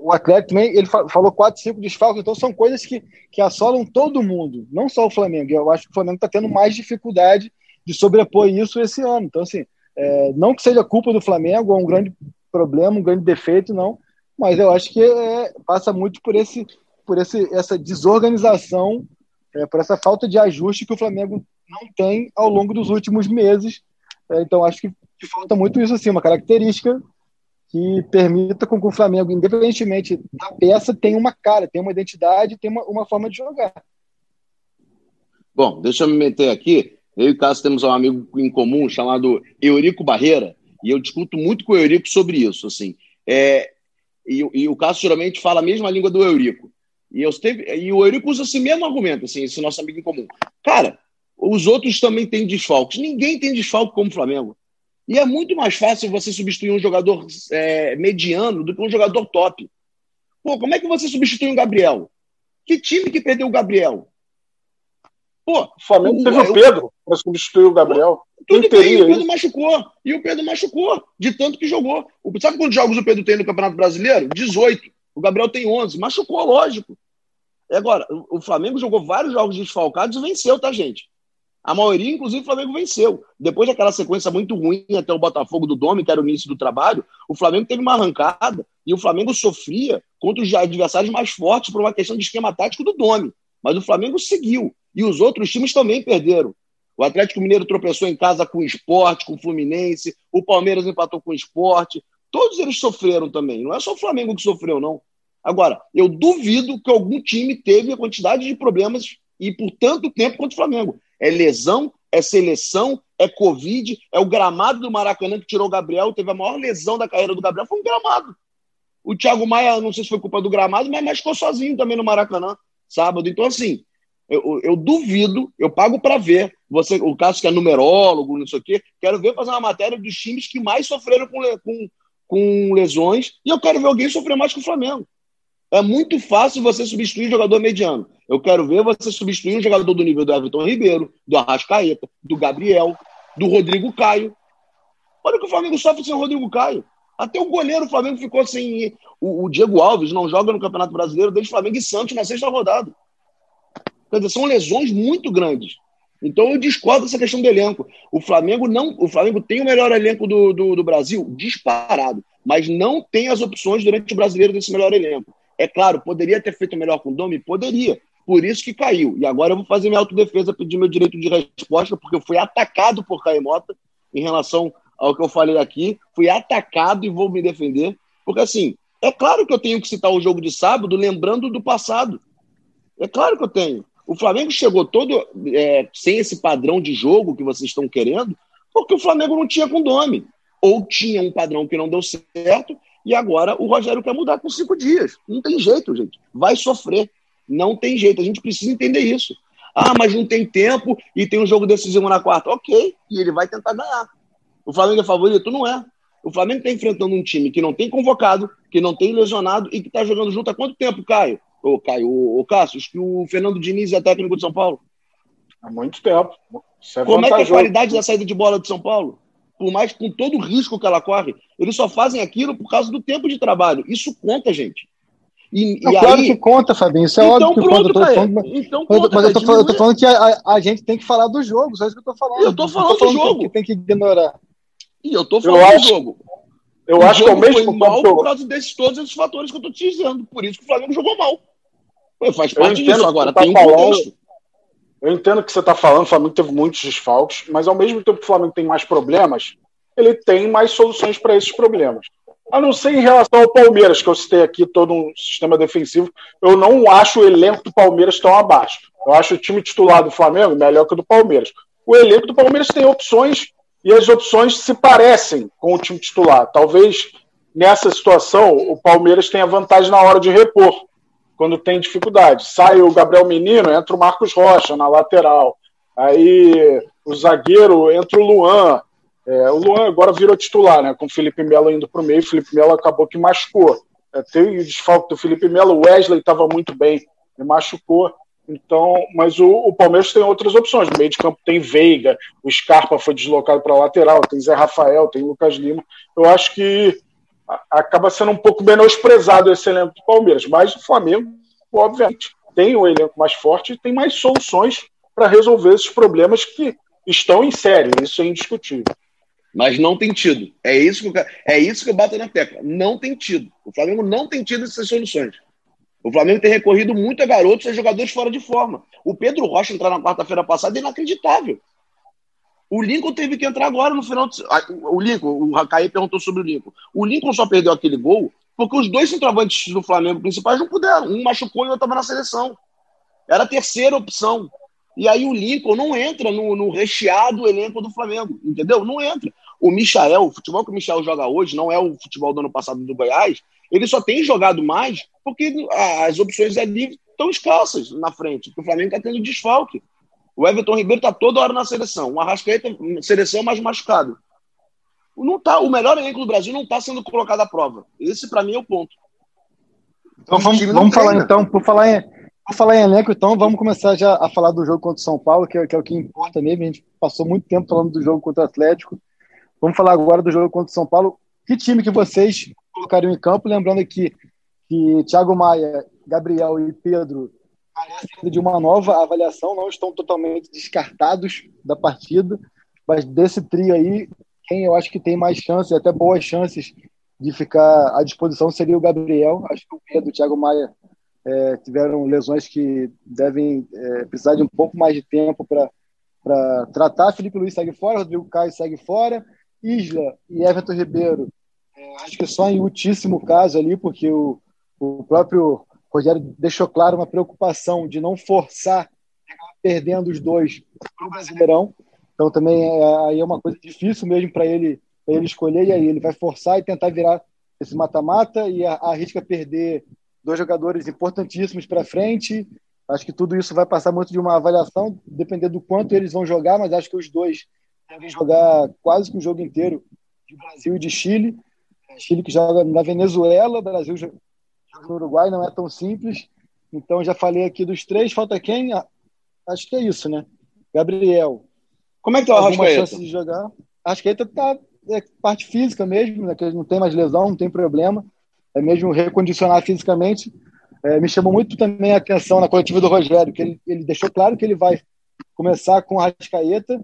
o Atlético também, ele falou quatro, cinco desfalques, então são coisas que, que assolam todo mundo, não só o Flamengo. Eu acho que o Flamengo está tendo mais dificuldade de sobrepor isso esse ano. Então, assim, é, não que seja culpa do Flamengo, é um grande problema, um grande defeito, não, mas eu acho que é, passa muito por, esse, por esse, essa desorganização, é, por essa falta de ajuste que o Flamengo não tem ao longo dos últimos meses. É, então, acho que, falta muito isso, assim, uma característica que permita com que o Flamengo, independentemente da peça, tenha uma cara, tenha uma identidade, tenha uma, uma forma de jogar. Bom, deixa eu me meter aqui. Eu e o Cássio temos um amigo em comum chamado Eurico Barreira, e eu discuto muito com o Eurico sobre isso. Assim. É, e, e o Cássio geralmente fala a mesma língua do Eurico. E, eu teve, e o Eurico usa esse mesmo argumento, assim, esse nosso amigo em comum. Cara, os outros também têm desfalques. Ninguém tem desfalque como o Flamengo. E é muito mais fácil você substituir um jogador é, mediano do que um jogador top. Pô, como é que você substitui um Gabriel? Que time que perdeu o Gabriel? Pô, o Flamengo teve o Pedro para substituir o Gabriel. Tudo bem, o Pedro machucou. E o Pedro machucou, de tanto que jogou. Sabe quantos jogos o Pedro tem no Campeonato Brasileiro? 18. O Gabriel tem 11. Machucou, lógico. E agora, o Flamengo jogou vários jogos desfalcados e venceu, tá, gente? A maioria, inclusive, o Flamengo venceu. Depois daquela sequência muito ruim até o Botafogo do Dome, que era o início do trabalho, o Flamengo teve uma arrancada e o Flamengo sofria contra os adversários mais fortes por uma questão de esquema tático do Dome. Mas o Flamengo seguiu. E os outros times também perderam. O Atlético Mineiro tropeçou em casa com o Esporte, com o Fluminense, o Palmeiras empatou com o Esporte. Todos eles sofreram também. Não é só o Flamengo que sofreu, não. Agora, eu duvido que algum time teve a quantidade de problemas e por tanto tempo quanto o Flamengo. É lesão, é seleção, é Covid, é o gramado do Maracanã que tirou o Gabriel. Teve a maior lesão da carreira do Gabriel, foi um gramado. O Thiago Maia, não sei se foi culpa do gramado, mas, ficou sozinho também no Maracanã, sábado. Então, assim, eu, eu duvido, eu pago para ver. Você, o caso que é numerólogo, não sei o quê, quero ver fazer uma matéria dos times que mais sofreram com, com, com lesões, e eu quero ver alguém sofrer mais que o Flamengo. É muito fácil você substituir jogador mediano. Eu quero ver você substituir um jogador do nível do Everton Ribeiro, do Arrascaeta, do Gabriel, do Rodrigo Caio. Olha o que o Flamengo sofre sem o Rodrigo Caio. Até o goleiro do Flamengo ficou sem. O, o, Diego Alves não joga no Campeonato Brasileiro desde Flamengo e Santos na sexta rodada. Quer dizer, são lesões muito grandes. Então eu discordo dessa questão do elenco. O Flamengo não, o Flamengo tem o melhor elenco do, do, do Brasil, disparado, mas não tem as opções durante o brasileiro desse melhor elenco. É claro, poderia ter feito melhor com o Domi? Poderia. Por isso que caiu. E agora eu vou fazer minha autodefesa, pedir meu direito de resposta, porque eu fui atacado por Caimota em relação ao que eu falei aqui. Fui atacado e vou me defender. Porque, assim, é claro que eu tenho que citar o jogo de sábado lembrando do passado. É claro que eu tenho. O Flamengo chegou todo é, sem esse padrão de jogo que vocês estão querendo, porque o Flamengo não tinha com Domi. Ou tinha um padrão que não deu certo, E agora o Rogério quer mudar com cinco dias. Não tem jeito, gente. Vai sofrer. Não tem jeito. A gente precisa entender isso. Ah, mas não tem tempo e tem um jogo decisivo na quarta. Ok, e ele vai tentar ganhar. O Flamengo é favorito? Não é. O Flamengo está enfrentando um time que não tem convocado, que não tem lesionado e que está jogando junto há quanto tempo, Caio? Ô, Caio, ô, ô Cássio, que o Fernando Diniz é técnico de São Paulo? Há muito tempo. É Como é que é a qualidade da saída de bola de São Paulo? Por mais com todo o risco que ela corre, eles só fazem aquilo por causa do tempo de trabalho. Isso conta, gente. E, não, e claro aí... que conta, Fabinho. Isso é então, óbvio que pronto, conta. Falando, então, conta, mas eu tô, falando, eu tô, falando, que a, a, gente tem que falar do jogo, só isso que eu tô falando. Eu tô falando, tô falando do jogo. Que tem que ignorar. E eu tô falando eu do acho, jogo. Eu o acho que é o mesmo mal por causa desses todos esses fatores que eu tô te dizendo. Por isso que o Flamengo jogou mal. Faz parte disso agora. Tá tem um falando, Eu entendo que você está falando, o Flamengo teve muitos desfalques, mas ao mesmo tempo que o Flamengo tem mais problemas, ele tem mais soluções para esses problemas. A não ser em relação ao Palmeiras, que eu citei aqui todo um sistema defensivo, eu não acho o elenco do Palmeiras tão abaixo. Eu acho o time titular do Flamengo melhor que o do Palmeiras. O elenco do Palmeiras tem opções e as opções se parecem com o time titular. Talvez nessa situação o Palmeiras tenha vantagem na hora de repor, quando tem dificuldade. Sai o Gabriel Menino, entra o Marcos Rocha na lateral. Aí o zagueiro entra o Luan. É, o Luan agora virou titular, né? Com o Felipe Melo indo para o meio. O Felipe Melo acabou que machucou. É, teve o desfalque do Felipe Melo. O Wesley estava muito bem, e machucou. Então, mas o, o, Palmeiras tem outras opções. No meio de campo tem Veiga, o Scarpa foi deslocado para lateral, tem Zé Rafael, tem Lucas Lima. Eu acho que acaba sendo um pouco menosprezado esse elenco do Palmeiras. Mas o Flamengo, obviamente, tem o um elenco mais forte e tem mais soluções para resolver esses problemas que estão em série. Isso é indiscutível. Mas não tem tido. É isso que eu, é isso que eu bato na tecla. Não tem tido. O Flamengo não tem tido essas soluções. O Flamengo tem recorrido muito a garotos e a jogadores fora de forma. O Pedro Rocha entrar na quarta-feira passada é inacreditável. O Lincoln teve que entrar agora no final. De... O Lincoln, o Racaí perguntou sobre o Lincoln. O Lincoln só perdeu aquele gol porque os dois centroavantes do Flamengo principais não puderam. Um machucou e o outro estava na seleção. Era a terceira opção. E aí o Lincoln não entra no, no recheado elenco do Flamengo, entendeu? Não entra. O Michael, o futebol que o Michael joga hoje não é o futebol do ano passado do Goiás. Ele só tem jogado mais porque as opções ali estão escassas na frente. O Flamengo está tendo desfalque. O Everton Ribeiro está toda hora na seleção. O Arrascaeta, seleção mais machucado. Não tá, o melhor elenco do Brasil não está sendo colocado à prova. Esse, para mim, é o ponto. Então, vamos, vamos falar então, por falar em, por falar em elenco, então, vamos começar já a falar do jogo contra o São Paulo, que é, que é o que importa mesmo. A gente passou muito tempo falando do jogo contra o Atlético. Vamos falar agora do jogo contra o São Paulo. Que time que vocês colocariam em campo? Lembrando aqui que Thiago Maia, Gabriel e Pedro carecem de uma nova avaliação, não estão totalmente descartados da partida, mas desse trio aí, quem eu acho que tem mais chances, até boas chances de ficar à disposição seria o Gabriel. Acho que o Pedro o Thiago Maia é, tiveram lesões que devem é, precisar de um pouco mais de tempo para tratar. Felipe Luiz segue fora, Rodrigo Caio segue fora, Isla e Everton Ribeiro, é, acho que só em ultíssimo caso ali, porque o, o próprio Rogério deixou claro uma preocupação de não forçar perdendo os dois para o Brasileirão. Então também é, aí é uma coisa difícil mesmo para ele, ele escolher, e aí ele vai forçar e tentar virar esse mata-mata e arrisca perder dois jogadores importantíssimos para frente. Acho que tudo isso vai passar muito de uma avaliação, depender do quanto eles vão jogar, mas acho que os dois devem jogar quase que o jogo inteiro de Brasil e de Chile. Chile que joga na Venezuela, Brasil no Uruguai, não é tão simples. Então já falei aqui dos três, falta quem? Ah, acho que é isso, né? Gabriel. Como é que tá o Arrascaeta? chance de jogar. Arrascaeta tá é parte física mesmo, né? Que ele não tem mais lesão, não tem problema. É mesmo recondicionar fisicamente. É, me chamou muito também a atenção na coletiva do Rogério, que ele, ele deixou claro que ele vai começar com o Arrascaeta,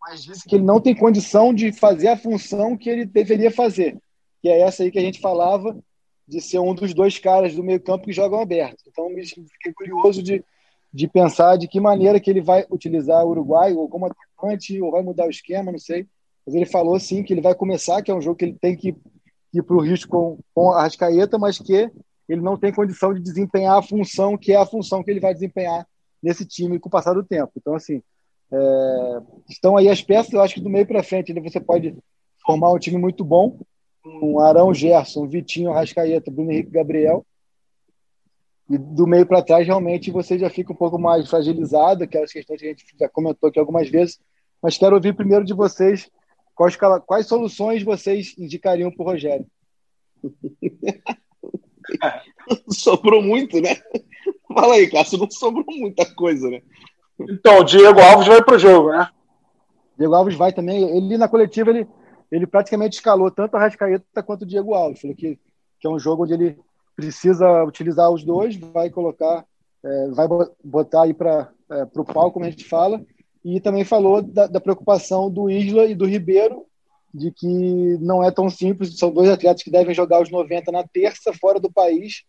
mas disse que ele não tem condição de fazer a função que ele deveria fazer, que é essa aí que a gente falava, de ser um dos dois caras do meio campo que jogam aberto. Então, me fiquei curioso de, de pensar de que maneira que ele vai utilizar o Uruguai, ou como atacante, ou vai mudar o esquema, não sei. Mas ele falou, sim, que ele vai começar, que é um jogo que ele tem que ir para o risco com, com a Rascaeta, mas que ele não tem condição de desempenhar a função que é a função que ele vai desempenhar nesse time com o passar do tempo. Então, assim, é, estão aí as peças, eu acho que do meio para frente você pode formar um time muito bom. Com Arão, Gerson, Vitinho, Rascaeta, Bruno Henrique Gabriel. E do meio para trás, realmente, você já fica um pouco mais fragilizado, aquelas questões que a gente já comentou aqui algumas vezes. Mas quero ouvir primeiro de vocês quais, quais soluções vocês indicariam para o Rogério. sobrou muito, né? Fala aí, Cássio, não sobrou muita coisa, né? Então, o Diego Alves vai para o jogo, né? Diego Alves vai também. Ele na coletiva ele, ele praticamente escalou tanto a Rascaeta quanto o Diego Alves. Falou que, que é um jogo onde ele precisa utilizar os dois, vai colocar, é, vai botar aí para é, o palco, como a gente fala. E também falou da, da preocupação do Isla e do Ribeiro, de que não é tão simples. São dois atletas que devem jogar os 90 na terça, fora do país.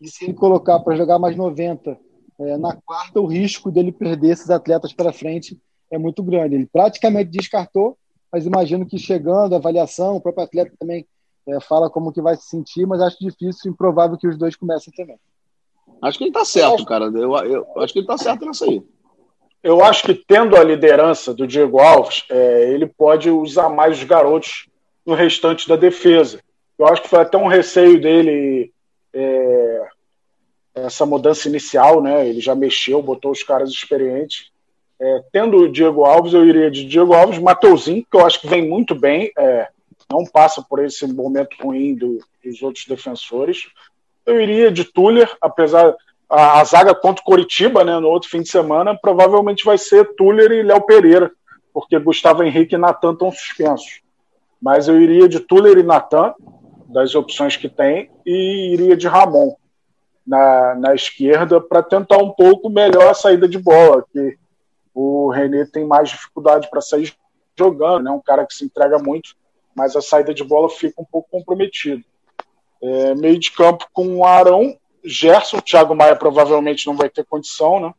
E se ele colocar para jogar mais 90 é, na quarta, o risco dele perder esses atletas para frente é muito grande. Ele praticamente descartou, mas imagino que chegando a avaliação, o próprio atleta também é, fala como que vai se sentir, mas acho difícil, improvável que os dois comecem também. Acho que ele está certo, cara. Eu, eu, acho que ele está certo nessa aí. Eu acho que tendo a liderança do Diego Alves, é, ele pode usar mais os garotos no restante da defesa. Eu acho que foi até um receio dele é, essa mudança inicial, né? Ele já mexeu, botou os caras experientes. É, tendo o Diego Alves, eu iria de Diego Alves, Mateuzinho, que eu acho que vem muito bem, é, não passa por esse momento ruim do, dos outros defensores. Eu iria de Tuller, apesar a, a, zaga contra o Coritiba, né, no outro fim de semana, provavelmente vai ser Tuller e Léo Pereira, porque Gustavo Henrique e Natan estão suspensos. Mas eu iria de Tuller e Natan, das opções que tem, e iria de Ramon na, na esquerda para tentar um pouco melhor a saída de bola, que o René tem mais dificuldade para sair jogando, né? Um cara que se entrega muito, mas a saída de bola fica um pouco comprometida. É, meio de campo com o Arão, Gerson, Thiago Maia provavelmente não vai ter condição, né?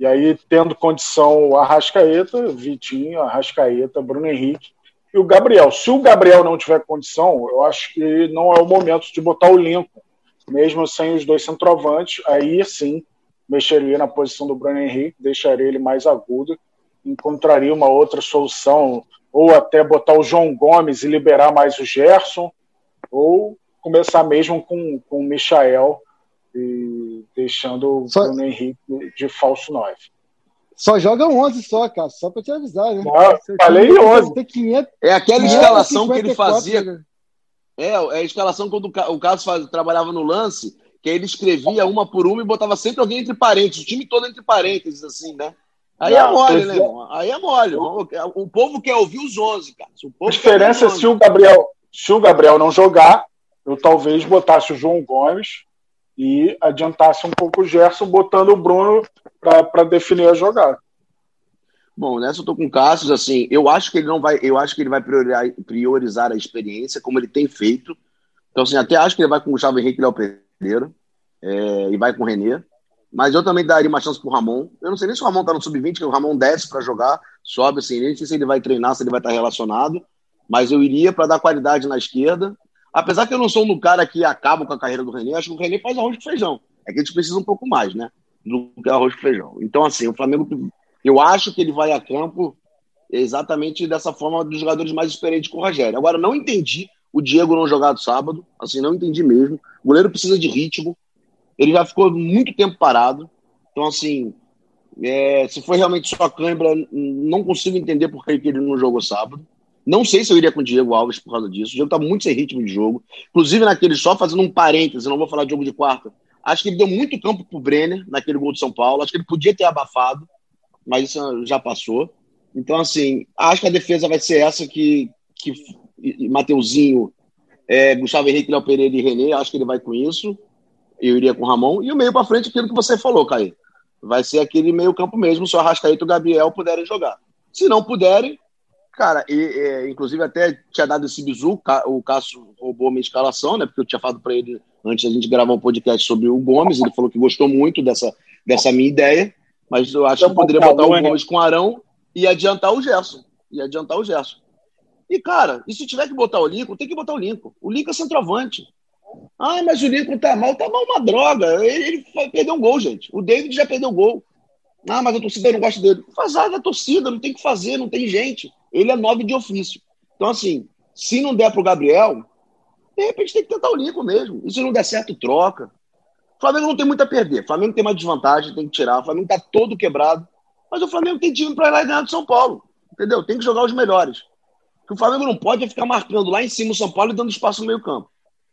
E aí, tendo condição, o Arrascaeta, Vitinho, Arrascaeta, Bruno Henrique e o Gabriel. Se o Gabriel não tiver condição, eu acho que não é o momento de botar o Lincoln, mesmo sem os dois centroavantes. Aí sim, mexeria na posição do Bruno Henrique, deixaria ele mais agudo, encontraria uma outra solução, ou até botar o João Gomes e liberar mais o Gerson, ou começar mesmo com, com o Michael e deixando o só... Bruno Henrique de falso 9. Só joga 11 só, cara, só para te avisar. Né? Não, falei 11. 500, é aquela escalação que ele fazia. Né? É, é a escalação quando o Carlos faz, trabalhava no lance, que aí ele escrevia uma por uma e botava sempre alguém entre parênteses, o time todo entre parênteses, assim, né? Aí é mole, né, irmão? Aí é mole. O povo quer ouvir os 11, cara. a diferença é se o Gabriel, se o Gabriel não jogar, eu talvez botasse o João Gomes e adiantasse um pouco o Gerson, botando o Bruno para definir a jogada. Bom, nessa eu tô com o Cassius, assim, eu acho que ele não vai, eu acho que ele vai priorizar, priorizar a experiência, como ele tem feito. Então, assim, até acho que ele vai com o Gustavo Henrique Léo Pedreiro é, e vai com o Renê. Mas eu também daria uma chance pro Ramon. Eu não sei nem se o Ramon tá no sub-20, que o Ramon desce para jogar, sobe assim, nem sei se ele vai treinar, se ele vai estar relacionado. Mas eu iria para dar qualidade na esquerda. Apesar que eu não sou um cara que acaba com a carreira do Renê, acho que o Renê faz arroz com feijão. É que a gente precisa um pouco mais, né? Do que arroz com feijão. Então, assim, o Flamengo, eu acho que ele vai a campo exatamente dessa forma dos jogadores mais experientes com o Rogério. Agora, não entendi o Diego não jogar sábado, assim, não entendi mesmo. O goleiro precisa de ritmo. Ele já ficou muito tempo parado. Então, assim, é, se foi realmente só cãibra, não consigo entender por que ele não jogou sábado. Não sei se eu iria com o Diego Alves por causa disso. O Diego tá muito sem ritmo de jogo. Inclusive, naquele só fazendo um parêntese, não vou falar de jogo de quarta. Acho que ele deu muito campo pro Brenner naquele gol de São Paulo. Acho que ele podia ter abafado, mas isso já passou. Então, assim, acho que a defesa vai ser essa que, que Mateuzinho, é, Gustavo Henrique, Léo Pereira e René. Acho que ele vai com isso. Eu iria com o Ramon. E o meio para frente, aquilo que você falou, Caí. Vai ser aquele meio campo mesmo, o Arrascaeta e o Gabriel puderem jogar. Se não puderem, Cara, e, e, inclusive até tinha dado esse bizu, o Cássio roubou minha escalação, né? Porque eu tinha falado para ele antes da gente gravar um podcast sobre o Gomes, ele falou que gostou muito dessa, dessa minha ideia, mas eu acho que poderia botar o Gomes com o Arão e adiantar o Gerson. E adiantar o Gerson. E, cara, e se tiver que botar o Lincoln, tem que botar o Lincoln. O Lincoln é centroavante. Ah, mas o Lincoln tá mal, tá mal uma droga. Ele, ele perdeu um gol, gente. O David já perdeu um gol. Ah, mas a torcida não gosta dele. Faz da torcida, não tem que fazer, não tem gente. Ele é nove de ofício. Então, assim, Se não der pro Gabriel, de repente tem que tentar o Lincoln mesmo. E se não der certo, troca. O Flamengo não tem muito a perder. O Flamengo tem uma desvantagem, tem que tirar. O Flamengo tá todo quebrado. Mas o Flamengo tem time para ir lá e ganhar do São Paulo. Entendeu? Tem que jogar os melhores. O que o Flamengo não pode é ficar marcando lá em cima o São Paulo e dando espaço no meio-campo.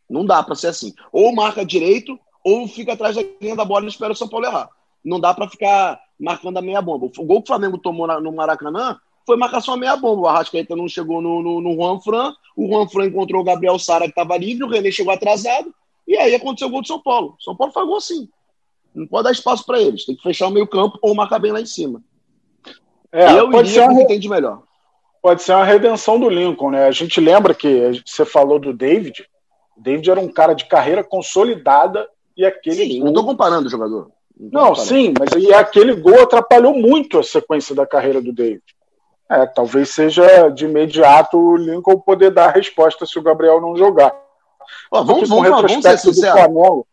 Não dá para ser assim. Ou marca direito, ou fica atrás da linha da bola e espera o São Paulo errar. Não dá para ficar marcando a meia bomba. O gol que o Flamengo tomou no Maracanã foi marcação a meia bomba. O Arrascaeta não chegou no, no, no Juan Fran, o Juan Fran encontrou o Gabriel Sara que estava livre, o René chegou atrasado, e aí aconteceu o gol do São Paulo. São Paulo faz gol assim. Não pode dar espaço para eles. Tem que fechar o meio campo ou marcar bem lá em cima. É, Eu iria ser uma... entende melhor. Pode ser uma redenção do Lincoln, né? A gente lembra que você falou do David. O David era um cara de carreira consolidada e aquele. Sim, gol... não estou comparando o jogador. Não, não sim, mas aí aquele gol atrapalhou muito a sequência da carreira do David. É, talvez seja de imediato o Lincoln poder dar a resposta se o Gabriel não jogar. Ó, vamos, vamos, vamos ser sinceros.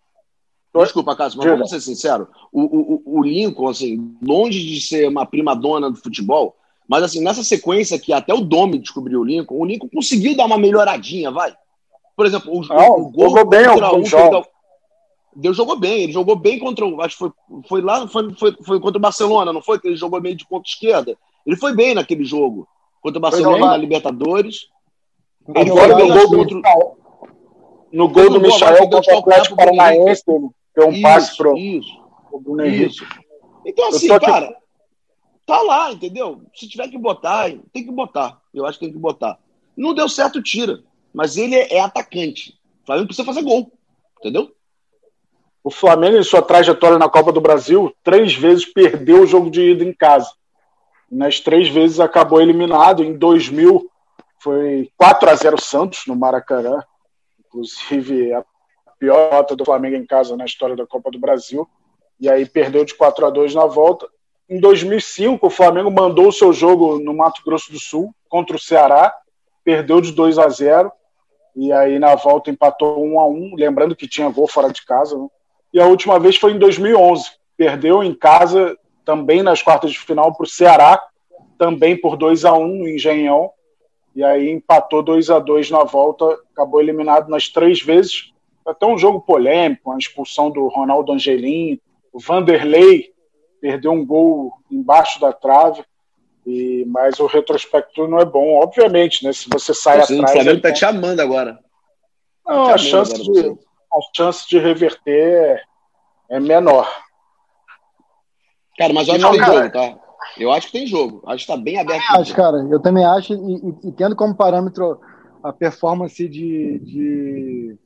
Desculpa, Cássio, mas vamos ser sinceros. O, o, o Lincoln, assim, longe de ser uma prima dona do futebol, mas assim, nessa sequência que até o Domi descobriu o Lincoln, o Lincoln conseguiu dar uma melhoradinha, vai. Por exemplo, o, não, o gol jogou bem o jogo. Deus jogou bem, ele jogou bem contra o. Acho que foi, foi lá, foi, foi, foi contra o Barcelona, não foi? Que ele jogou meio de ponta esquerda. Ele foi bem naquele jogo. Contra o Barcelona na Libertadores. Ele Agora, no gol, do, contra... no gol do Michel contra o Atlético Paranaense, deu um isso, passe pro, isso, pro Henrique. Então, assim, cara. Tá lá, entendeu? Se tiver que botar, tem que botar. Eu acho que tem que botar. Não deu certo, tira. Mas ele é atacante. O Flamengo precisa fazer gol. Entendeu? O Flamengo, em sua trajetória na Copa do Brasil, três vezes perdeu o jogo de ida em casa. Nas três vezes acabou eliminado. Em 2000 foi 4 a 0 Santos no Maracanã, inclusive a pior nota do Flamengo em casa na história da Copa do Brasil. E aí perdeu de 4 a 2 na volta. Em 2005 o Flamengo mandou o seu jogo no Mato Grosso do Sul contra o Ceará, perdeu de 2 a 0 e aí na volta empatou 1 a 1, lembrando que tinha gol fora de casa. Né? E a última vez foi em 2011, perdeu em casa também nas quartas de final para o Ceará, também por 2 a 1 em Engenhão, e aí empatou 2 a 2 na volta, acabou eliminado nas três vezes. Até um jogo polêmico, a expulsão do Ronaldo Angelim, o Vanderlei perdeu um gol embaixo da trave, e, mas o retrospecto não é bom, obviamente, né? Se você sai Você atrás. O Flamengo está é te chamando agora. Não, tá a, chance agora de, a chance de reverter é menor. Cara, mas eu acho não, que tem cara, jogo, tá? Eu acho que tem jogo. Acho que está bem aberto. Eu acho, cara. Eu também acho, e, e, e, tendo como parâmetro a performance de, de,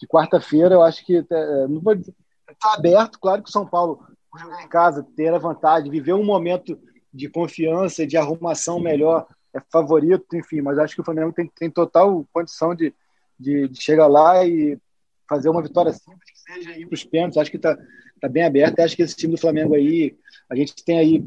de quarta-feira, eu acho que é, não vou dizer, tá aberto. Claro que o São Paulo jogar em casa, ter a vantagem, viver um momento de confiança, de arrumação melhor, é favorito, enfim. Mas acho que o Flamengo tem, tem total condição de, de, de chegar lá e fazer uma vitória simples, que seja ir para os pênaltis. Acho que está tá bem aberto. Acho que esse time do Flamengo aí, a gente tem aí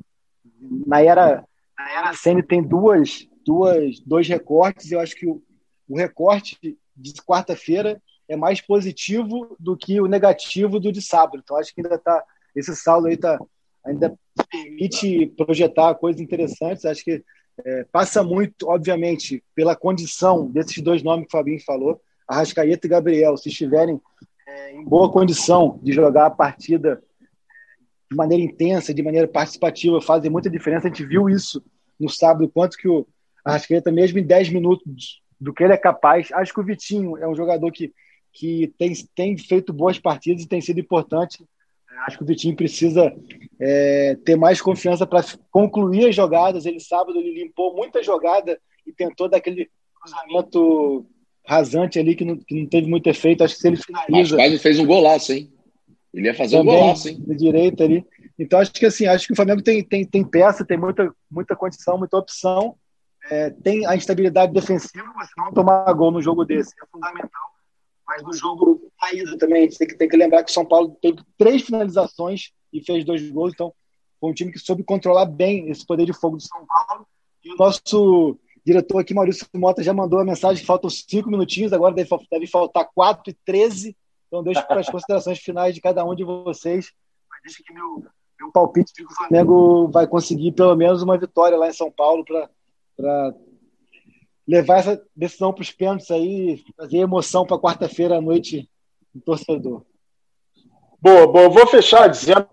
na era na era Sene tem duas duas dois recortes. Eu acho que o, o recorte de quarta-feira é mais positivo do que o negativo do de sábado. Então acho que ainda está esse saldo aí tá ainda permite projetar coisas interessantes. Acho que é, passa muito, obviamente, pela condição desses dois nomes que o Fabinho falou, Arrascaeta e Gabriel, se estiverem é, em boa condição de jogar a partida de maneira intensa, de maneira participativa, fazem muita diferença. A gente viu isso no sábado, quanto que o Arrascaeta, mesmo em 10 minutos do que ele é capaz, acho que o Vitinho é um jogador que, que tem, tem feito boas partidas e tem sido importante. Acho que o Vitinho precisa é, ter mais confiança para concluir as jogadas. Ele sábado ele limpou muita jogada e tentou daquele cruzamento rasante ali que não, que não teve muito efeito. Acho que se ele finaliza. Mas quase fez um golaço, hein? Ele ia fazer também, um golaço, hein? De direita ali. Então acho que assim, acho que o Flamengo tem, tem, tem peça, tem muita, muita condição, muita opção. É, tem a instabilidade defensiva, mas não tomar gol no jogo desse é fundamental. Mas no jogo saída também, a gente tem que, tem que lembrar que o São Paulo teve três finalizações e fez dois gols, então foi um time que soube controlar bem esse poder de fogo do São Paulo. E o nosso diretor aqui, Maurício Mota, já mandou a mensagem que faltam cinco minutinhos, agora deve, deve faltar quatro e treze. Então deixo para as considerações finais de cada um de vocês. Mas deixa que meu, meu palpite que o Flamengo vai conseguir pelo menos uma vitória lá em São Paulo para levar essa decisão para os pênaltis aí, trazer emoção para quarta-feira à noite do torcedor. Boa, boa. Vou fechar dizendo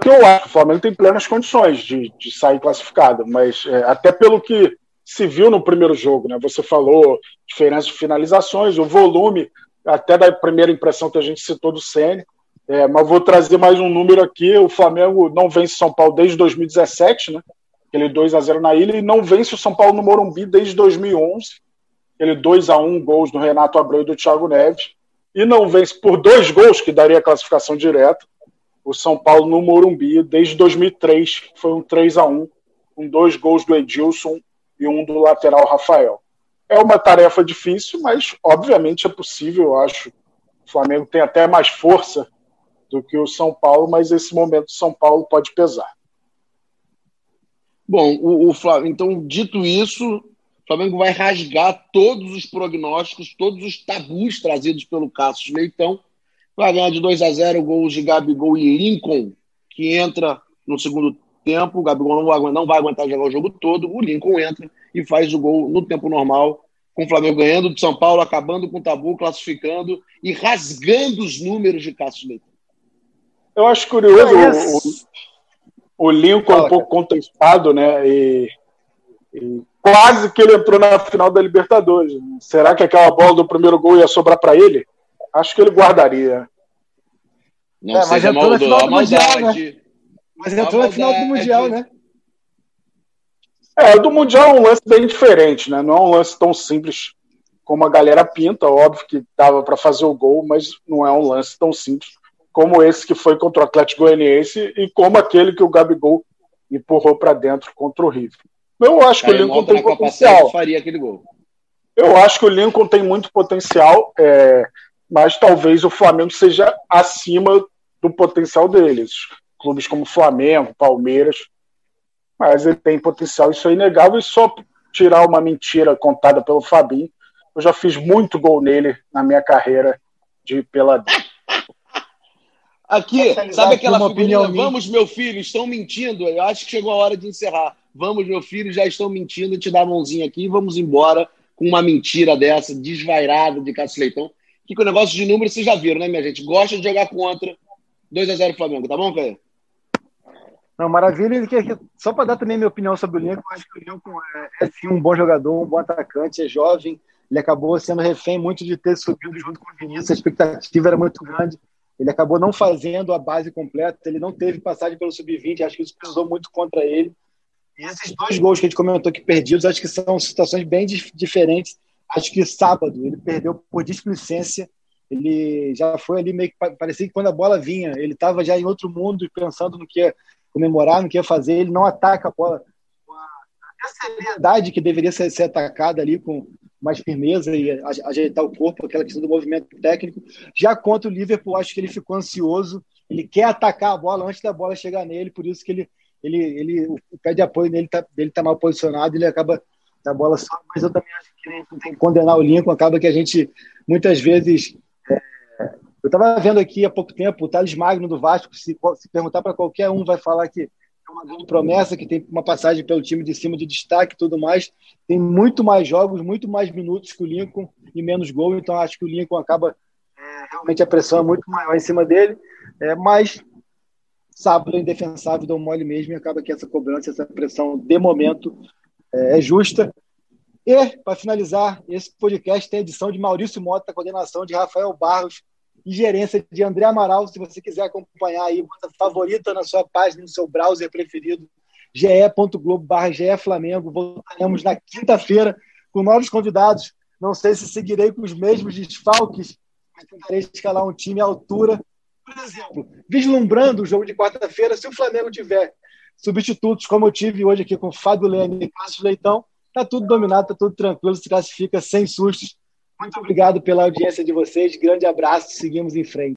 que eu acho. O Flamengo tem plenas condições de, de sair classificado, mas é, até pelo que se viu no primeiro jogo, né? Você falou diferença de finalizações, o volume, até da primeira impressão que a gente citou do Ceni. É, mas vou trazer mais um número aqui. O Flamengo não vence São Paulo desde 2017, né? Aquele 2 a 0 na ilha, e não vence o São Paulo no Morumbi desde 2011. Aquele 2 a 1 gols do Renato Abreu e do Thiago Neves. E não vence por dois gols, que daria a classificação direta, o São Paulo no Morumbi desde 2003. Foi um 3 a 1 com dois gols do Edilson e um do lateral Rafael. É uma tarefa difícil, mas obviamente é possível, eu acho. O Flamengo tem até mais força do que o São Paulo, mas esse momento o São Paulo pode pesar. Bom, o, o Flamengo, então, dito isso, o Flamengo vai rasgar todos os prognósticos, todos os tabus trazidos pelo Cássio Leitão. Vai ganhar de 2 a 0 gols de Gabigol e Lincoln, que entra no segundo tempo. O Gabigol não vai, não vai aguentar jogar o jogo todo. O Lincoln entra e faz o gol no tempo normal, com o Flamengo ganhando de São Paulo, acabando com o tabu, classificando e rasgando os números de Cássio Leitão. Eu acho curioso é o, Lincoln Fala, um pouco contestado, né? E, e, quase que ele entrou na final da Libertadores. Será que aquela bola do primeiro gol ia sobrar para ele? Acho que ele guardaria. Não é, mas entrou na final do Mundial, né? Mas entrou na final do Mundial, né? É, do Mundial é um lance bem diferente, né? Não é um lance tão simples como a galera pinta. Óbvio que dava para fazer o gol, mas não é um lance tão simples como esse que foi contra o Atlético Goianiense e como aquele que o Gabigol empurrou para dentro contra o River. Eu acho que o Lincoln tem potencial. Faria aquele gol. Eu acho que o Lincoln tem muito potencial, é, mas talvez o Flamengo seja acima do potencial deles. Clubes como Flamengo, Palmeiras, mas ele tem potencial, isso é inegável. E só tirar uma mentira contada pelo Fabinho, eu já fiz muito gol nele na minha carreira de pela Aqui, sabe aquela figurinha? Vamos, meu filho, estão mentindo. Eu acho que chegou a hora de encerrar. Vamos, meu filho, já estão mentindo. Te dá a mãozinha aqui e vamos embora com uma mentira dessa, desvairada de Cássio Leitão. Que com o negócio de números vocês já viram, né, minha gente? Gosta de jogar contra 2x0 Flamengo, tá bom, Caio? Não, maravilha. Só para dar também minha opinião sobre o Lincoln, eu acho que o Lincoln é, é sim um bom jogador, um bom atacante, é jovem. Ele acabou sendo refém muito de ter subido junto com o Vinícius, a expectativa era muito grande. Ele acabou não fazendo a base completa, ele não teve passagem pelo sub-20, acho que isso pesou muito contra ele. E esses dois gols que a gente comentou que perdidos, acho que são situações bem diferentes. Acho que sábado ele perdeu por displicência, ele já foi ali meio que parecia que quando a bola vinha, ele estava já em outro mundo pensando no que ia comemorar, no que ia fazer, ele não ataca a bola a seriedade que deveria ser, ser atacada ali com mais firmeza e ajeitar o corpo, aquela questão do movimento técnico. Já contra o Liverpool, acho que ele ficou ansioso, ele quer atacar a bola antes da bola chegar nele, por isso que ele, ele, ele o pé de apoio dele está dele tá mal posicionado, ele acaba a bola só, mas eu também acho que não tem que condenar o Lincoln, acaba que a gente muitas vezes é, eu estava vendo aqui há pouco tempo o Thales Magno do Vasco, se, se perguntar para qualquer um, vai falar que uma grande promessa, que tem uma passagem pelo time de cima de destaque e tudo mais. Tem muito mais jogos, muito mais minutos que o Lincoln e menos gol, então acho que o Lincoln acaba é, realmente a pressão é muito maior em cima dele, é, mas sábado é indefensável, deu mole mesmo e acaba que essa cobrança, essa pressão de momento é, é justa. E, para finalizar, esse podcast tem edição de Maurício Mota, coordenação de Rafael Barros, e gerência de André Amaral. Se você quiser acompanhar aí, favorita na sua página, no seu browser preferido, ge.globo.br Flamengo. Voltaremos na quinta-feira com novos convidados. Não sei se seguirei com os mesmos desfalques, mas tentarei escalar um time à altura. Por exemplo, vislumbrando o jogo de quarta-feira, se o Flamengo tiver substitutos, como eu tive hoje aqui com Fábio Leme e Cássio Leitão, tá tudo dominado, tá tudo tranquilo, se classifica sem sustos muito obrigado pela audiência de vocês. Grande abraço. Seguimos em frente.